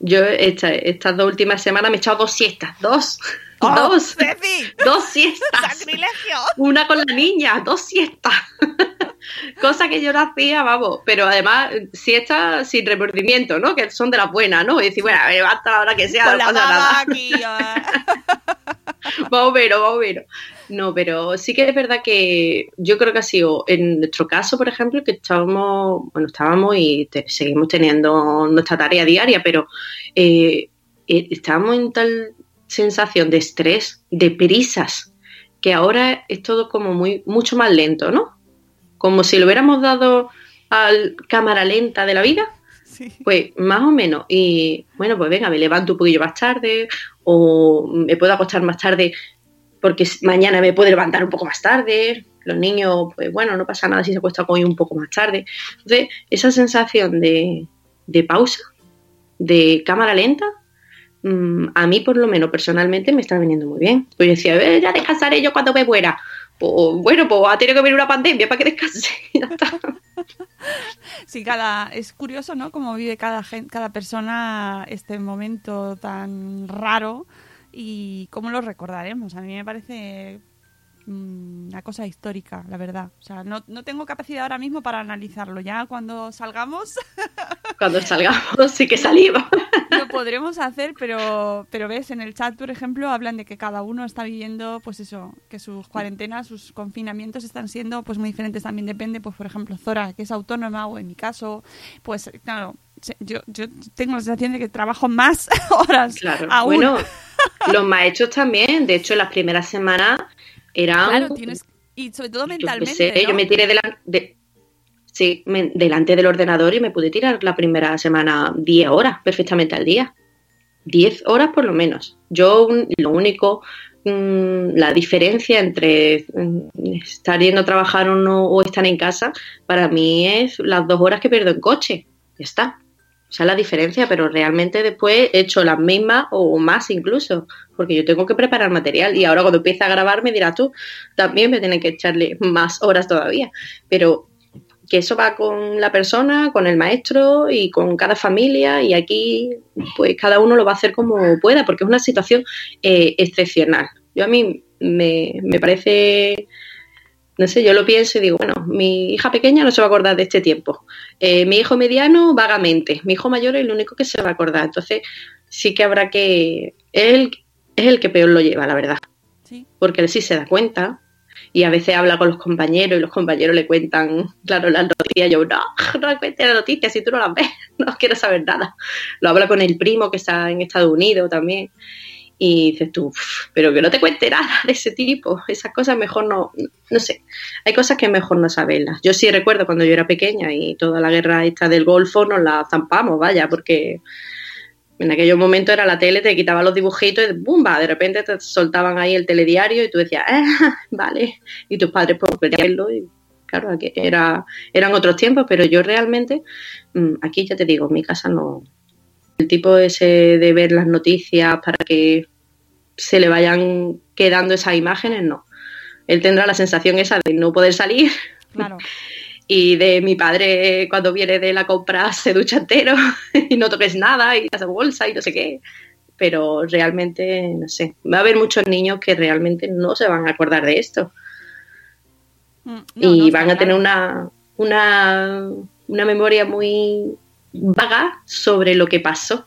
Yo esta- estas dos últimas semanas me he echado dos siestas, dos, (laughs) ¡Oh, dos, Ceci! dos siestas. ¡Sacrilegio! Una con la niña, dos siestas. (laughs) Cosa que yo no hacía, vamos. Pero además, siestas sin remordimiento, ¿no? Que son de las buenas, ¿no? Y decir, bueno, a la hora que sea, Con no la pasa nada. aquí. (laughs) Más o menos, más o menos. No, pero sí que es verdad que yo creo que ha sido, en nuestro caso, por ejemplo, que estábamos, bueno, estábamos y seguimos teniendo nuestra tarea diaria, pero eh, eh, estábamos en tal sensación de estrés, de prisas, que ahora es todo como muy, mucho más lento, ¿no? Como si lo hubiéramos dado al cámara lenta de la vida, Pues más o menos. Y bueno, pues venga, me levanto un poquillo más tarde o me puedo acostar más tarde porque mañana me puedo levantar un poco más tarde. Los niños, pues bueno, no pasa nada si se acuestan hoy un poco más tarde. Entonces, esa sensación de, de pausa, de cámara lenta, mm, a mí por lo menos personalmente me está viniendo muy bien. Pues yo decía, "Eh, ya descansaré yo cuando me muera. Pues bueno, pues ha tenido que venir una pandemia para que descanse. (laughs) y ya está. (laughs) Sí, cada es curioso, ¿no? Cómo vive cada cada persona este momento tan raro y cómo lo recordaremos. A mí me parece una cosa histórica, la verdad. O sea, no, no tengo capacidad ahora mismo para analizarlo. Ya cuando salgamos (laughs) Cuando salgamos, sí que salimos. (laughs) lo podremos hacer, pero, pero ves, en el chat, por ejemplo, hablan de que cada uno está viviendo, pues eso, que sus cuarentenas, sus confinamientos están siendo pues muy diferentes. También depende, pues por ejemplo, Zora, que es autónoma, o en mi caso, pues claro, yo, yo tengo la sensación de que trabajo más (laughs) horas Claro, aún. bueno, los maestros también, de hecho, las primeras semanas eran. claro, tienes... Y sobre todo yo mentalmente, sé, ¿no? yo me tiré delante, de, sí, me- delante del ordenador y me pude tirar la primera semana 10 horas perfectamente al día. 10 horas por lo menos. Yo, un- lo único, mm, la diferencia entre mm, estar yendo a trabajar o no, o estar en casa, para mí es las dos horas que pierdo en coche. Ya está. Esa es la diferencia, pero realmente después he hecho las mismas o más incluso, porque yo tengo que preparar material y ahora cuando empiece a grabar me dirás tú, también me tienen que echarle más horas todavía, pero que eso va con la persona, con el maestro y con cada familia y aquí pues cada uno lo va a hacer como pueda, porque es una situación eh, excepcional. Yo a mí me, me parece no sé, yo lo pienso y digo, bueno, mi hija pequeña no se va a acordar de este tiempo. Eh, mi hijo mediano, vagamente. Mi hijo mayor es el único que se va a acordar. Entonces, sí que habrá que. Él es el que peor lo lleva, la verdad. Sí. Porque él sí se da cuenta. Y a veces habla con los compañeros y los compañeros le cuentan, claro, las noticias. Yo, no, (laughs) no me cuentes las noticias si tú no las ves. (laughs) No quiero saber nada. Lo habla con el primo que está en Estados Unidos también. Y dices tú, "Uf, pero que no te cuente nada de ese tipo. Esas cosas mejor no, no sé. Hay cosas que mejor no saberlas. Yo sí recuerdo cuando yo era pequeña y toda la guerra esta del Golfo nos la zampamos, vaya, porque en aquellos momentos era la tele, te quitaban los dibujitos y ¡bumba! De repente te soltaban ahí el telediario y tú decías, "Ah, (laughs) vale. Y tus padres por verlo y claro, era, eran otros tiempos, pero yo realmente, mm, aquí ya te digo, en mi casa no. El tipo ese de ver las noticias para que se le vayan quedando esas imágenes, no. Él tendrá la sensación esa de no poder salir (laughs) Claro. y de mi padre cuando viene de la compra se ducha entero (laughs) y no toques nada y hace bolsa y no sé qué. Pero realmente, no sé, va a haber muchos niños que realmente no se van a acordar de esto Mm, no, y no, van a tener una, una, una memoria muy vaga sobre lo que pasó.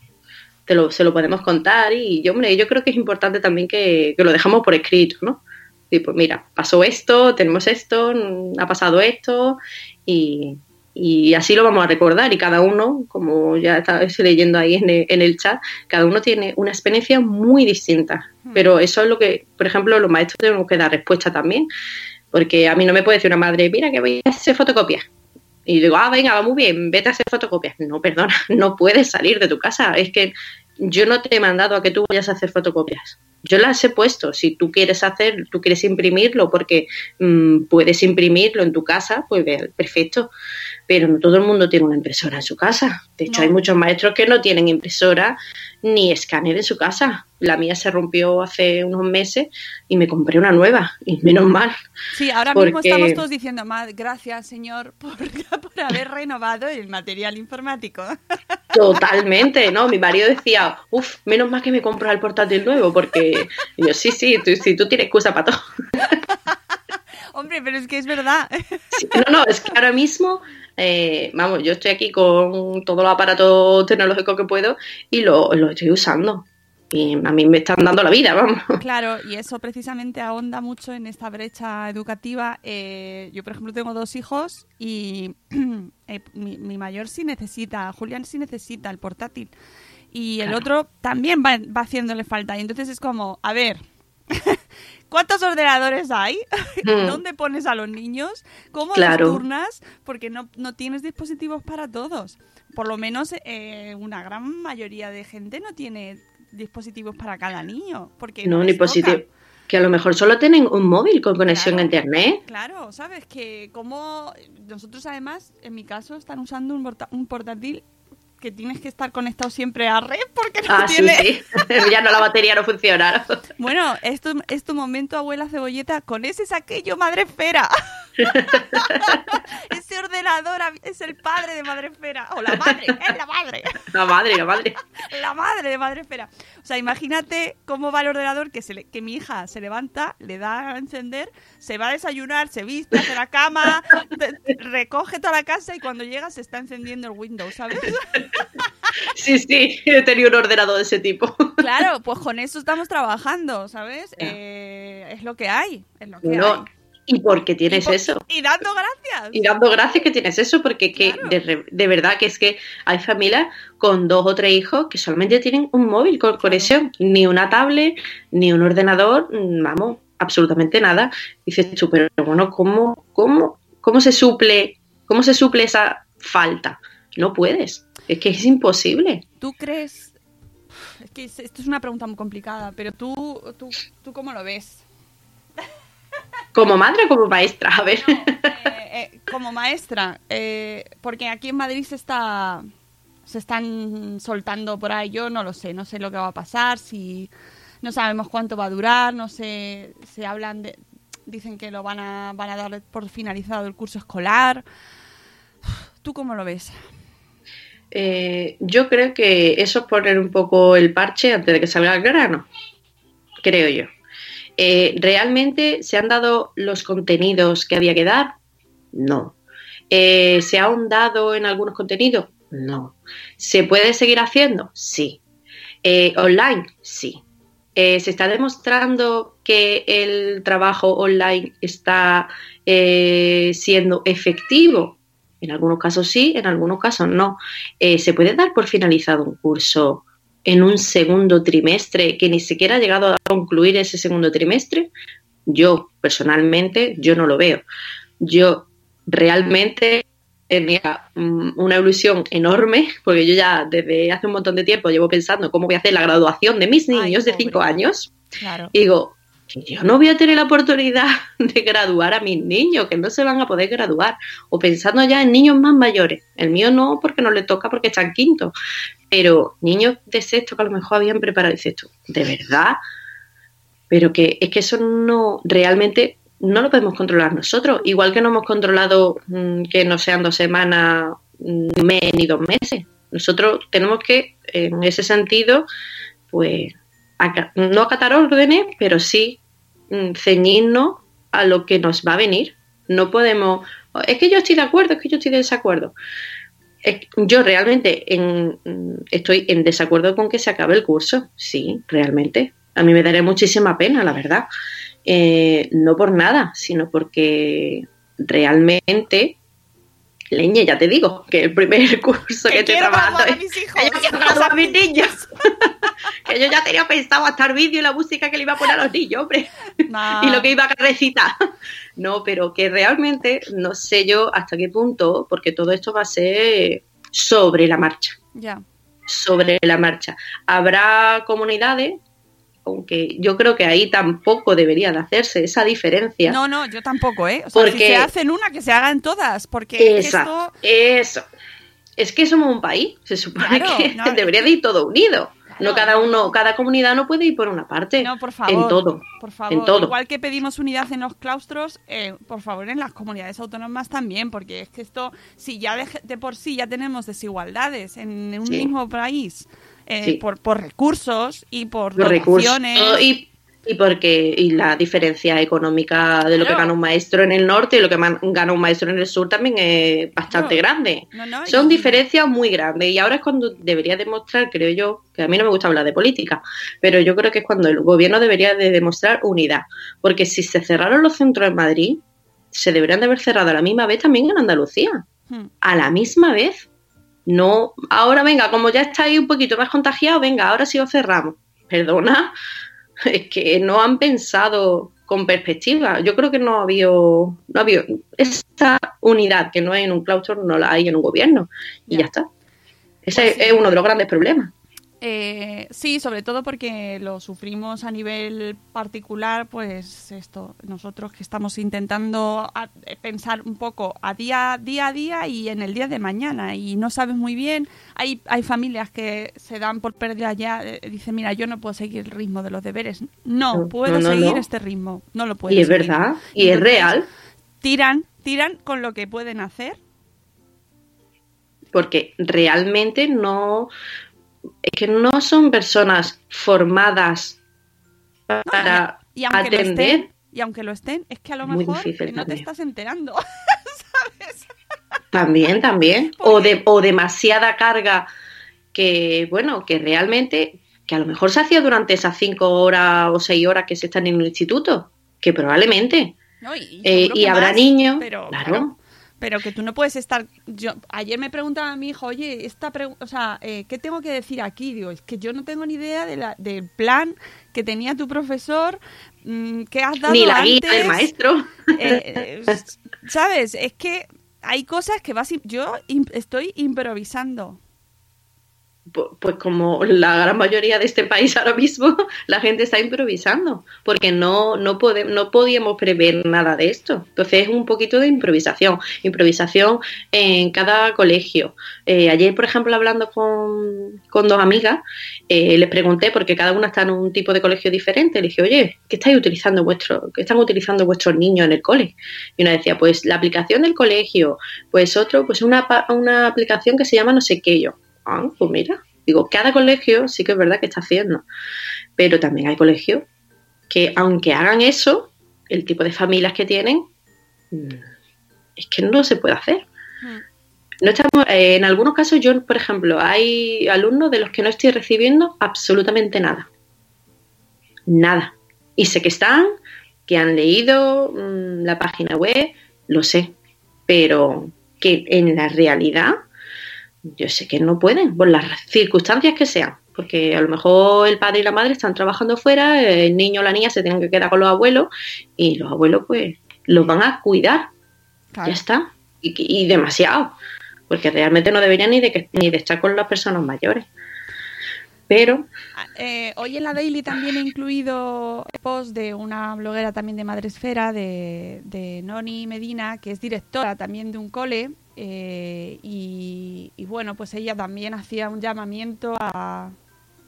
Te lo, se lo podemos contar y yo, hombre, yo creo que es importante también que, que lo dejamos por escrito, ¿no? Tipo, mira, pasó esto, tenemos esto, mm, ha pasado esto y, y así lo vamos a recordar y cada uno, como ya estaba leyendo ahí en el, en el chat, cada uno tiene una experiencia muy distinta. Pero eso es lo que, por ejemplo, los maestros tenemos que dar respuesta también, porque a mí no me puede decir una madre, mira que voy a hacer fotocopias. Y digo, ah, venga, va muy bien, vete a hacer fotocopias. No, perdona, (laughs) no puedes salir de tu casa. Es que yo no te he mandado a que tú vayas a hacer fotocopias. yo las he puesto. Si tú quieres hacer, tú quieres imprimirlo porque mm, puedes imprimirlo en tu casa, pues perfecto. Pero no todo el mundo tiene una impresora en su casa. De hecho, hay muchos maestros que no tienen impresora ni escáner en su casa. La mía se rompió hace unos meses y me compré una nueva, y menos mal. Sí, ahora mismo estamos todos diciendo, gracias, señor, (laughs) por, por haber renovado el material informático. (laughs) Totalmente, ¿no? Mi marido decía, uff, menos mal que me compro el portátil nuevo, porque yo, sí, sí, tú, sí, tú tienes excusa para todo. (laughs) Hombre, pero es que es verdad. no, no, es que ahora mismo eh, vamos, yo estoy aquí con todo el aparato tecnológico que puedo y lo, estoy usando. Y a mí me están dando la vida, vamos. Claro, y eso precisamente ahonda mucho en esta brecha educativa. Eh, yo, por ejemplo, tengo dos hijos y (clears throat) eh, mi, mayor sí necesita, Julián sí necesita el portátil. Y el otro también va, va haciéndole falta. Y entonces es como, a ver, (laughs) ¿Cuántos ordenadores hay? Hmm. (laughs) ¿Dónde pones a los niños? ¿Cómo los turnas? Porque no, no, tienes dispositivos para todos. Por lo menos eh, una gran mayoría de gente no tiene dispositivos para cada niño. Porque no, ni positivo. Que a lo mejor solo tienen un móvil con conexión a internet. Claro, sabes que como nosotros además, en mi caso, están usando un portátil que tienes que estar conectado siempre a red porque no ah, tiene... sí, sí. (laughs) ya no la batería no funciona. Bueno, esto es tu momento, abuela cebolleta, con ese es aquello, madre esfera. (laughs) ese ordenador es el padre de madre esfera. O la madre, es la madre. (laughs) La madre, la madre. (laughs) La madre de madre esfera. O sea, imagínate cómo va el ordenador que, se que mi hija se levanta, le da a encender, se va a desayunar, se viste, hace la cama, recoge toda la casa y cuando llega se está encendiendo el Windows, ¿sabes? Sí, sí, he tenido un ordenador de ese tipo. Claro, pues con eso estamos trabajando, ¿sabes? Eh, es lo que hay, es lo que hay. ¿Y por qué tienes eso? Y dando gracias. Y dando gracias que tienes eso, porque que de, verdad que es que hay familias con dos o tres hijos que solamente tienen un móvil con conexión, ni una tablet, ni un ordenador, vamos, absolutamente nada. Dices tú, pero bueno, ¿cómo, cómo, cómo se suple, cómo se suple esa falta? No puedes. Es que es imposible. ¿Tú crees? Es que esto es una pregunta muy complicada, pero tú, tú, tú cómo lo ves? ¿Como madre o como maestra? A ver. Eh, eh, como maestra, eh, porque aquí en Madrid se está se están soltando por ahí, yo no lo sé, no sé lo que va a pasar, si no sabemos cuánto va a durar, no sé, se hablan de dicen que lo van a van a dar por finalizado el curso escolar. ¿Tú cómo lo ves? Eh, yo creo que eso es poner un poco el parche antes de que salga el grano, creo yo. Eh, ¿Realmente se han dado los contenidos que había que dar? No. Eh, ¿Se ha ahondado en algunos contenidos? No. ¿Se puede seguir haciendo? Sí. ¿Online? Sí. ¿Se está demostrando que el trabajo online está siendo efectivo? En algunos casos sí, en algunos casos no. Eh, ¿Se puede dar por finalizado un curso en un segundo trimestre que ni siquiera ha llegado a concluir ese segundo trimestre? Yo, personalmente, yo no lo veo. Yo realmente tenía mm, una ilusión enorme, porque yo ya desde hace un montón de tiempo llevo pensando cómo voy a hacer la graduación de mis niños de cinco años. Y digo, yo no voy a tener la oportunidad (laughs) de graduar a mis niños, que no se van a poder graduar, o pensando ya en niños más mayores. El mío no, porque no le toca porque está en quinto, pero niños de sexto que a lo mejor habían preparado, dices tú, ¿de verdad? Pero que es que eso no, realmente no lo podemos controlar nosotros, igual que no hemos controlado mm, que no sean dos semanas, un mm, mes ni dos meses. Nosotros tenemos que, en ese sentido, pues no acatar órdenes, pero sí ceñirnos a lo que nos va a venir. No podemos, es que yo estoy de acuerdo, es que yo estoy de desacuerdo. yo realmente mm, estoy en desacuerdo con que se acabe el curso, sí, realmente. A mí me daría muchísima pena, la verdad. Eh, no por nada, sino porque realmente leña, ya te digo, que el primer (laughs) curso que, estoy trabajando es mis hijos, que a (laughs) mis niños. (laughs) que yo ya tenía pensado hasta el vídeo y la música que le iba a poner a los niños, hombre. y lo que iba a recitar. No, pero que realmente no sé yo hasta qué punto, porque todo esto va a ser sobre la marcha. Ya. Sobre la marcha. Habrá comunidades aunque yo creo que ahí tampoco debería de hacerse esa diferencia. No, no, yo tampoco, ¿eh? O sea, si Porque- se hacen una, que se hagan todas, porque Esa- esto... Eso. Es que somos un país, se supone Claro, que no, (laughs) debería de ir todo unido. no cada uno, cada comunidad no puede ir por una parte. No, por favor. En todo. Por favor. En todo. Igual que pedimos unidad en los claustros, eh, por favor, en las comunidades autónomas también, porque es que esto, si ya de, de por sí ya tenemos desigualdades en un Sí. mismo país, eh, Sí. por, por recursos y por recursos dotaciones. y, y porque y la diferencia económica de lo que gana un maestro en el norte y lo que gana un maestro en el sur también es bastante grande. No, no, Son y- diferencias muy grandes y ahora es cuando debería demostrar, creo yo, que a mí no me gusta hablar de política, pero yo creo que es cuando el gobierno debería de demostrar unidad, porque si se cerraron los centros en Madrid, se deberían de haber cerrado a la misma vez también en Andalucía, Hmm. a la misma vez. No, ahora venga, como ya estáis un poquito más contagiados, venga, ahora sí os cerramos. Perdona, (laughs) es que no han pensado con perspectiva. Yo creo que no ha habido, no ha habido esta unidad que no hay en un claustro, no la hay en un gobierno. Y Ya. ya está. Ese Pues sí. es uno de los grandes problemas. Eh, sí, sobre todo porque lo sufrimos a nivel particular, pues esto, nosotros que estamos intentando a- eh, pensar un poco a día, día a día y en el día de mañana y no sabes muy bien, hay, hay familias que se dan por pérdida ya, eh, dicen, mira, yo no puedo seguir el ritmo de los deberes, no, No, puedo no, no, seguir este ritmo, no lo puedo Y es seguir". verdad, y es real, Tiran, tiran con lo que pueden hacer. Porque realmente no, que no son personas formadas No, para y, atender. estén, y aunque lo estén, es que a lo Muy mejor no te estás enterando. (laughs) ¿Sabes? También, también. O, de, o demasiada carga que, bueno, que realmente, que a lo mejor se hacía durante esas cinco horas o seis horas que se están en un instituto, que probablemente. No, y, Eh, y habrá más, niños, pero, claro. Pero que tú no puedes estar. Yo ayer me preguntaba a mi hijo, oye, esta pregu- o sea, eh, ¿qué tengo que decir aquí? Digo, es que yo no tengo ni idea de la, del plan que tenía tu profesor, mm, que has dado Ni la antes. guía del maestro. Eh, eh, ¿Sabes? Es que hay cosas que vas. Yo estoy improvisando. Pu- Pues como la gran mayoría de este país (laughs) ahora mismo, la gente está improvisando, porque no, no, pode- no podíamos prever nada de esto. Entonces es un poquito de improvisación, improvisación en cada colegio. Eh, ayer, por ejemplo, hablando con, con dos amigas, eh, les pregunté, porque cada una está en un tipo de colegio diferente, le dije, oye, ¿qué estáis utilizando vuestro, qué están utilizando vuestros niños en el cole? Y una decía, pues la aplicación del colegio, pues otro, pues una, una aplicación que se llama no sé qué yo. Ah, pues mira, digo, cada colegio sí que es verdad que está haciendo, pero también hay colegios que aunque hagan eso, el tipo de familias que tienen, mm, es que no se puede hacer. No estamos, eh, en algunos casos yo, por ejemplo, hay alumnos de los que no estoy recibiendo absolutamente nada. Nada. Y sé que están, que han leído mm, la página web, lo sé, pero que en la realidad yo sé que no pueden, por las circunstancias que sean. Porque a lo mejor el padre y la madre están trabajando fuera, el niño o la niña se tienen que quedar con los abuelos y los abuelos pues los van a cuidar. Claro. Ya está. Y, y demasiado. Porque realmente no deberían ni de, que- ni de estar con las personas mayores. Pero, Eh, hoy en la Daily también he incluido post de una bloguera también de Madresfera, de, de Noni Medina, que es directora también de un cole. Eh, y, y bueno, pues ella también hacía un llamamiento a,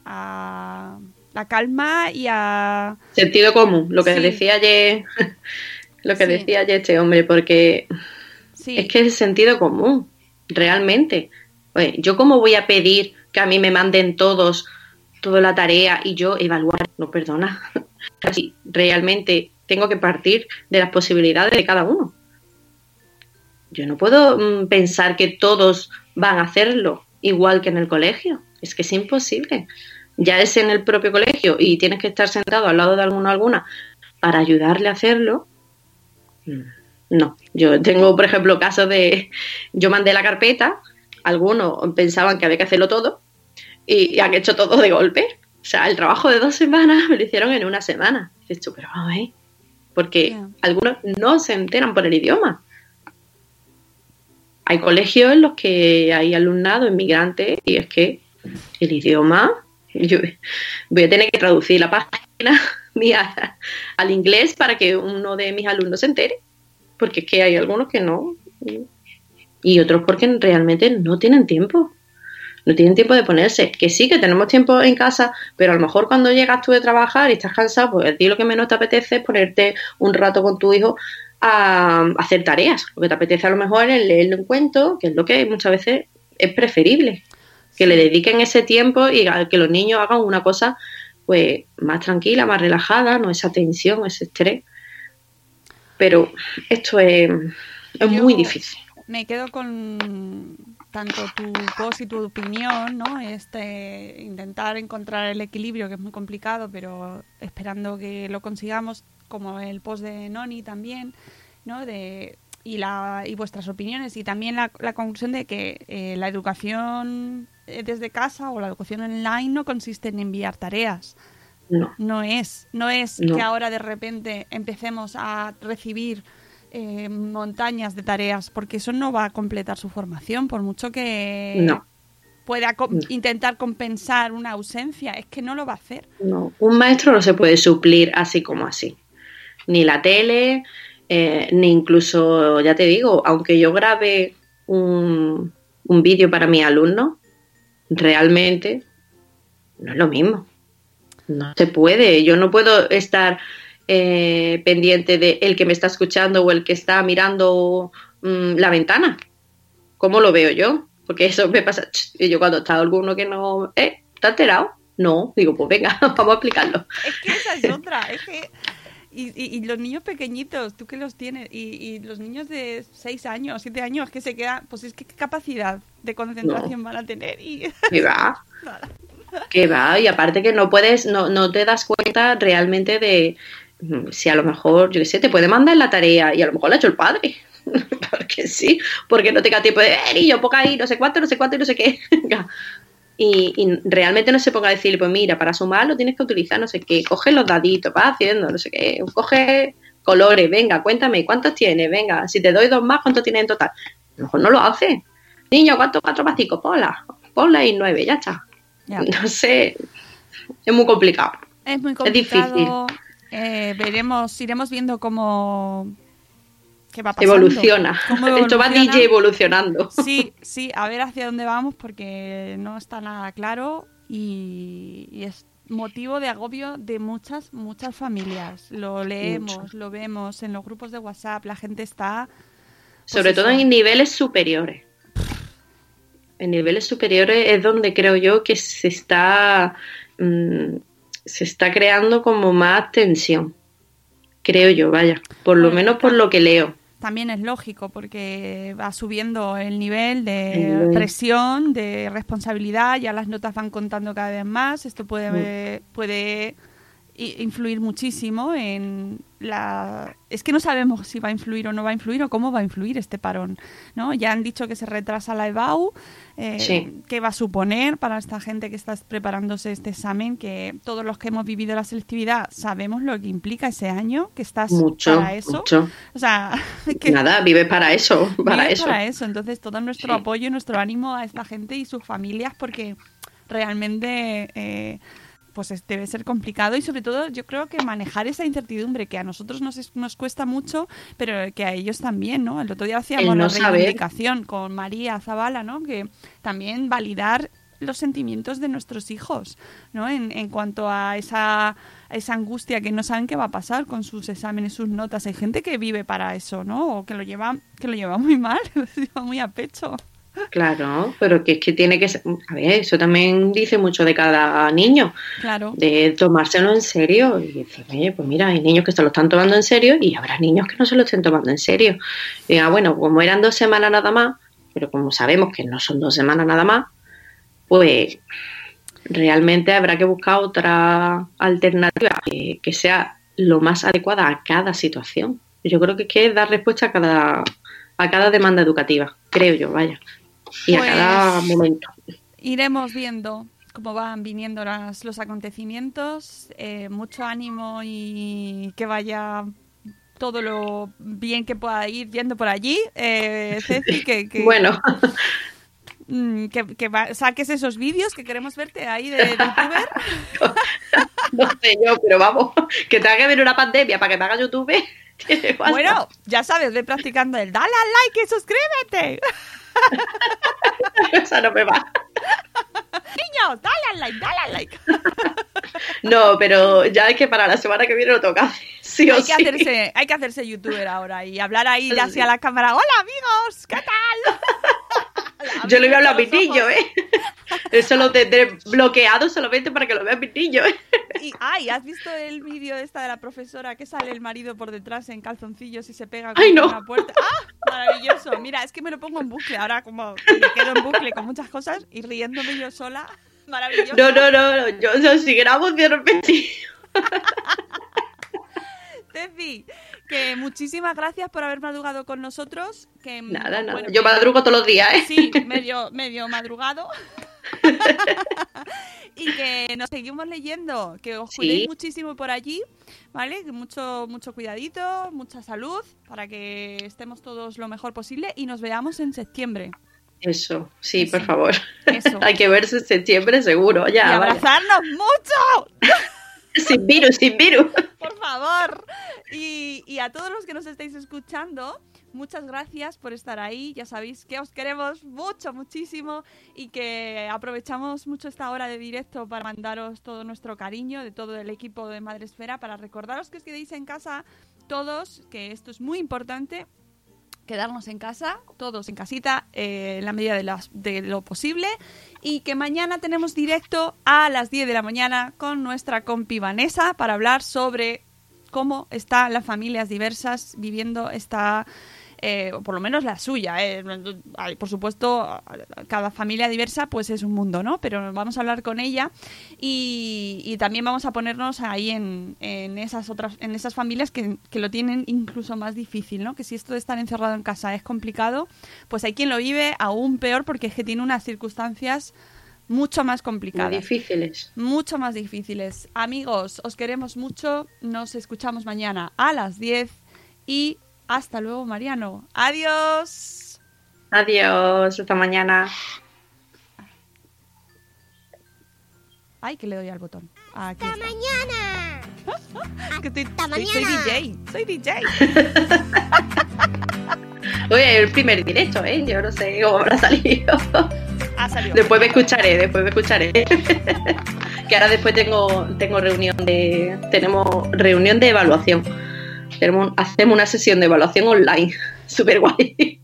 a la calma y a... sentido común, lo que Sí. decía ayer, (laughs) lo que Sí. decía ayer este hombre, porque Sí, es que es sentido común, realmente. Oye, yo cómo voy a pedir que a mí me manden todos toda la tarea y yo evaluar, no perdona. (laughs) Casi realmente tengo que partir de las posibilidades de cada uno. Yo no puedo mm, pensar que todos van a hacerlo igual que en el colegio. Es que es imposible. Ya es en el propio colegio y tienes que estar sentado al lado de alguno o alguna para ayudarle a hacerlo. Mm, No, yo tengo, por ejemplo, casos de, yo mandé la carpeta, algunos pensaban que había que hacerlo todo y, y han hecho todo de golpe. O sea, el trabajo de dos semanas (laughs) me lo hicieron en una semana. Dices tú, pero vamos a ver, porque algunos no se enteran por el idioma. Hay colegios en los que hay alumnado inmigrante y es que el idioma yo voy a tener que traducir la página (laughs) al inglés para que uno de mis alumnos se entere, porque es que hay algunos que no, y otros porque realmente no tienen tiempo. No tienen tiempo de ponerse. Que sí, que tenemos tiempo en casa, pero a lo mejor cuando llegas tú de trabajar y estás cansado, pues a ti lo que menos te apetece es ponerte un rato con tu hijo a hacer tareas. Lo que te apetece a lo mejor es leerle un cuento, que es lo que muchas veces es preferible. Que le dediquen ese tiempo y que los niños hagan una cosa pues más tranquila, más relajada, no esa tensión, ese estrés. Pero esto es, es muy difícil. Me quedo con tanto tu post y tu opinión, ¿no? Este, intentar encontrar el equilibrio, que es muy complicado, pero esperando que lo consigamos, como el post de Noni también, ¿no? De, y, la, y vuestras opiniones y también la, la conclusión de que eh, la educación desde casa o la educación online no consiste en enviar tareas. No. No es, no es que ahora de repente empecemos a recibir eh, montañas de tareas, porque eso no va a completar su formación, por mucho que pueda intentar compensar una ausencia, es que no lo va a hacer. No, un maestro no se puede suplir así como así. Ni la tele, eh, ni incluso, ya te digo, aunque yo grabe un, un vídeo para mi alumno, realmente no es lo mismo. No se puede. Yo no puedo estar eh, pendiente de el que me está escuchando o el que está mirando mm, la ventana. ¿Cómo lo veo yo? Porque eso me pasa. Y yo cuando está alguno que no. ¿Eh? ¿Está alterado? No. Digo, pues venga, (laughs) vamos a explicarlo. Es que esa es otra. Es que. Y, los niños pequeñitos, tú que los tienes, y, los niños de 6 años, 7 años, que se quedan, pues es que qué capacidad de concentración van a tener. Y... (laughs) ¿Qué va? ¿Qué va? Y aparte que no puedes, no, no te das cuenta realmente de, si a lo mejor, yo qué sé, te puede mandar la tarea y a lo mejor la ha hecho el padre. (laughs) porque sí, porque no tenga tiempo de, eh, yo ponga ahí no sé cuánto, no sé cuánto y no sé qué. (laughs) y, y, realmente no se ponga a decir, pues mira, para sumar lo tienes que utilizar no sé qué, coge los daditos, vas haciendo, no sé qué, coge colores, venga, cuéntame, ¿cuántos tienes? Venga, si te doy dos más, ¿cuántos tienes en total? A lo mejor no lo hace. Niño, ¿cuántos cuatro más cinco? Ponla, ponla y nueve, ya está. (laughs) No sé, es muy complicado. Es muy complicado. Es difícil eh, veremos, iremos viendo cómo qué va pasando. Evoluciona. Esto (laughs) va DJ evolucionando. Sí, (laughs) sí, a ver hacia dónde vamos porque no está nada claro y, es motivo de agobio de muchas, muchas familias. Lo leemos, lo vemos en los grupos de WhatsApp, la gente está... Pues Sobre todo en niveles superiores. En niveles superiores es donde creo yo que se está... Mm, se está creando como más tensión, creo yo, vaya, por lo menos por lo que leo. También es lógico porque va subiendo el nivel de presión, de responsabilidad, ya las notas van contando cada vez más, esto puede, mm. puede influir muchísimo en la es que no sabemos si va a influir o no va a influir o cómo va a influir este parón no ya han dicho que se retrasa la EBAU eh, qué va a suponer para esta gente que está preparándose este examen que todos los que hemos vivido la selectividad sabemos lo que implica ese año que estás para eso. mucho. o sea (laughs) que nada vives para eso (laughs) para eso. para eso. Entonces todo nuestro apoyo y nuestro ánimo a esta gente y sus familias porque realmente eh, pues debe ser complicado y sobre todo yo creo que manejar esa incertidumbre que a nosotros nos, nos cuesta mucho, pero que a ellos también, ¿no? El otro día hacíamos la reivindicación con María Zavala, ¿no? Que también validar los sentimientos de nuestros hijos, ¿no? En, en cuanto a esa, esa angustia que no saben qué va a pasar con sus exámenes, sus notas. Hay gente que vive para eso, ¿no? O que lo lleva, que lo lleva muy mal, (laughs) lo lleva muy a pecho. Claro, pero que es que tiene que ser, a ver, eso también dice mucho de cada niño, claro. de tomárselo en serio y decir, oye, pues mira, hay niños que se lo están tomando en serio y habrá niños que no se lo estén tomando en serio. Y ah, bueno, como eran dos semanas nada más, pero como sabemos que no son dos semanas nada más, pues realmente habrá que buscar otra alternativa que, que sea lo más adecuada a cada situación. Yo creo que es que dar respuesta a cada, a cada demanda educativa, creo yo, vaya y a pues cada momento. Iremos viendo cómo van viniendo los acontecimientos. Eh, mucho ánimo y que vaya todo lo bien que pueda ir yendo por allí. Eh, (laughs) Ceci, que, Bueno, (laughs) mm, que, que va- saques esos vídeos que queremos verte ahí de, de youtuber. (laughs) No sé yo, pero vamos, que tenga que ver una pandemia para que me haga YouTube. Bueno, ya sabes, ve practicando el dale al like y suscríbete. (laughs) Esa no me va. Niños, dale al like, dale al like. No, pero ya es que para la semana que viene lo toca sí o hay, que sí. hacerse, hay que hacerse youtuber ahora y hablar ahí Sí. así a la cámara. Hola amigos, ¿qué tal? (laughs) Yo le voy a hablar a mi niño, ¿eh? Eso lo tendré bloqueado solamente para que lo vea mi niño, ¿eh? Y, ay, ¿has visto el vídeo esta de la profesora que sale el marido por detrás en calzoncillos y se pega Ay, contra no. una puerta? ¡Ah! Maravilloso. Mira, es que me lo pongo en bucle. Ahora como me quedo en bucle con muchas cosas y riéndome yo sola. Maravilloso. No, no, no, no. Yo, yo si grabo de repente. Tefi, que muchísimas gracias por haber madrugado con nosotros. Que, Nada, nada. bueno, Yo madrugo todos los días, ¿eh? Sí, medio, medio madrugado. (laughs) y que nos seguimos leyendo, que os Sí. cuidéis muchísimo por allí, ¿vale? Que mucho, mucho cuidadito, mucha salud, para que estemos todos lo mejor posible y nos veamos en septiembre. Eso, sí, Eso. por favor. Eso. (laughs) Hay que verse en septiembre seguro, y ya. vaya. abrazarnos mucho, (laughs) Sin virus, sin virus. por favor. Y, y a todos los que nos estáis escuchando, muchas gracias por estar ahí. Ya sabéis que os queremos mucho, muchísimo y que aprovechamos mucho esta hora de directo para mandaros todo nuestro cariño de todo el equipo de Madresfera, para recordaros que os quedéis en casa todos, que esto es muy importante. Quedarnos en casa, todos en casita, eh, en la medida de, las- de lo posible. Y que mañana tenemos directo a las 10 de la mañana con nuestra compi Vanessa para hablar sobre cómo están las familias diversas viviendo esta, eh, o por lo menos la suya. eh. Por supuesto, cada familia diversa pues es un mundo, ¿no? Pero vamos a hablar con ella y, y también vamos a ponernos ahí en, en esas otras, en esas familias que, que lo tienen incluso más difícil, ¿no? Que si esto de estar encerrado en casa es complicado, pues hay quien lo vive aún peor porque es que tiene unas circunstancias mucho más Muy complicadas difíciles. mucho más difíciles. Amigos, os queremos mucho. Nos escuchamos mañana a las 10 y hasta luego, Mariano. Adiós. Adiós, hasta mañana. Ay, que le doy al botón. Aquí ¡Hasta está. mañana! (laughs) Que estoy- Hasta soy, soy mañana. DJ, soy DJ. Oye, el primer directo, ¿eh? Yo no sé cómo habrá salido. Ha salido. Después me escucharé, después me escucharé. (laughs) que ahora después tengo, tengo reunión de. Tenemos reunión de evaluación. Tenemos, hacemos una sesión de evaluación online. (laughs) Súper guay.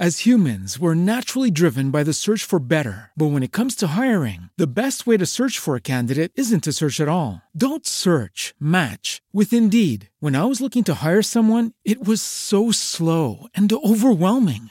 As humans, we're naturally driven by the search for better. But when it comes to hiring, the best way to search for a candidate isn't to search at all. Don't search, match with Indeed. When I was looking to hire someone, it was so slow and overwhelming.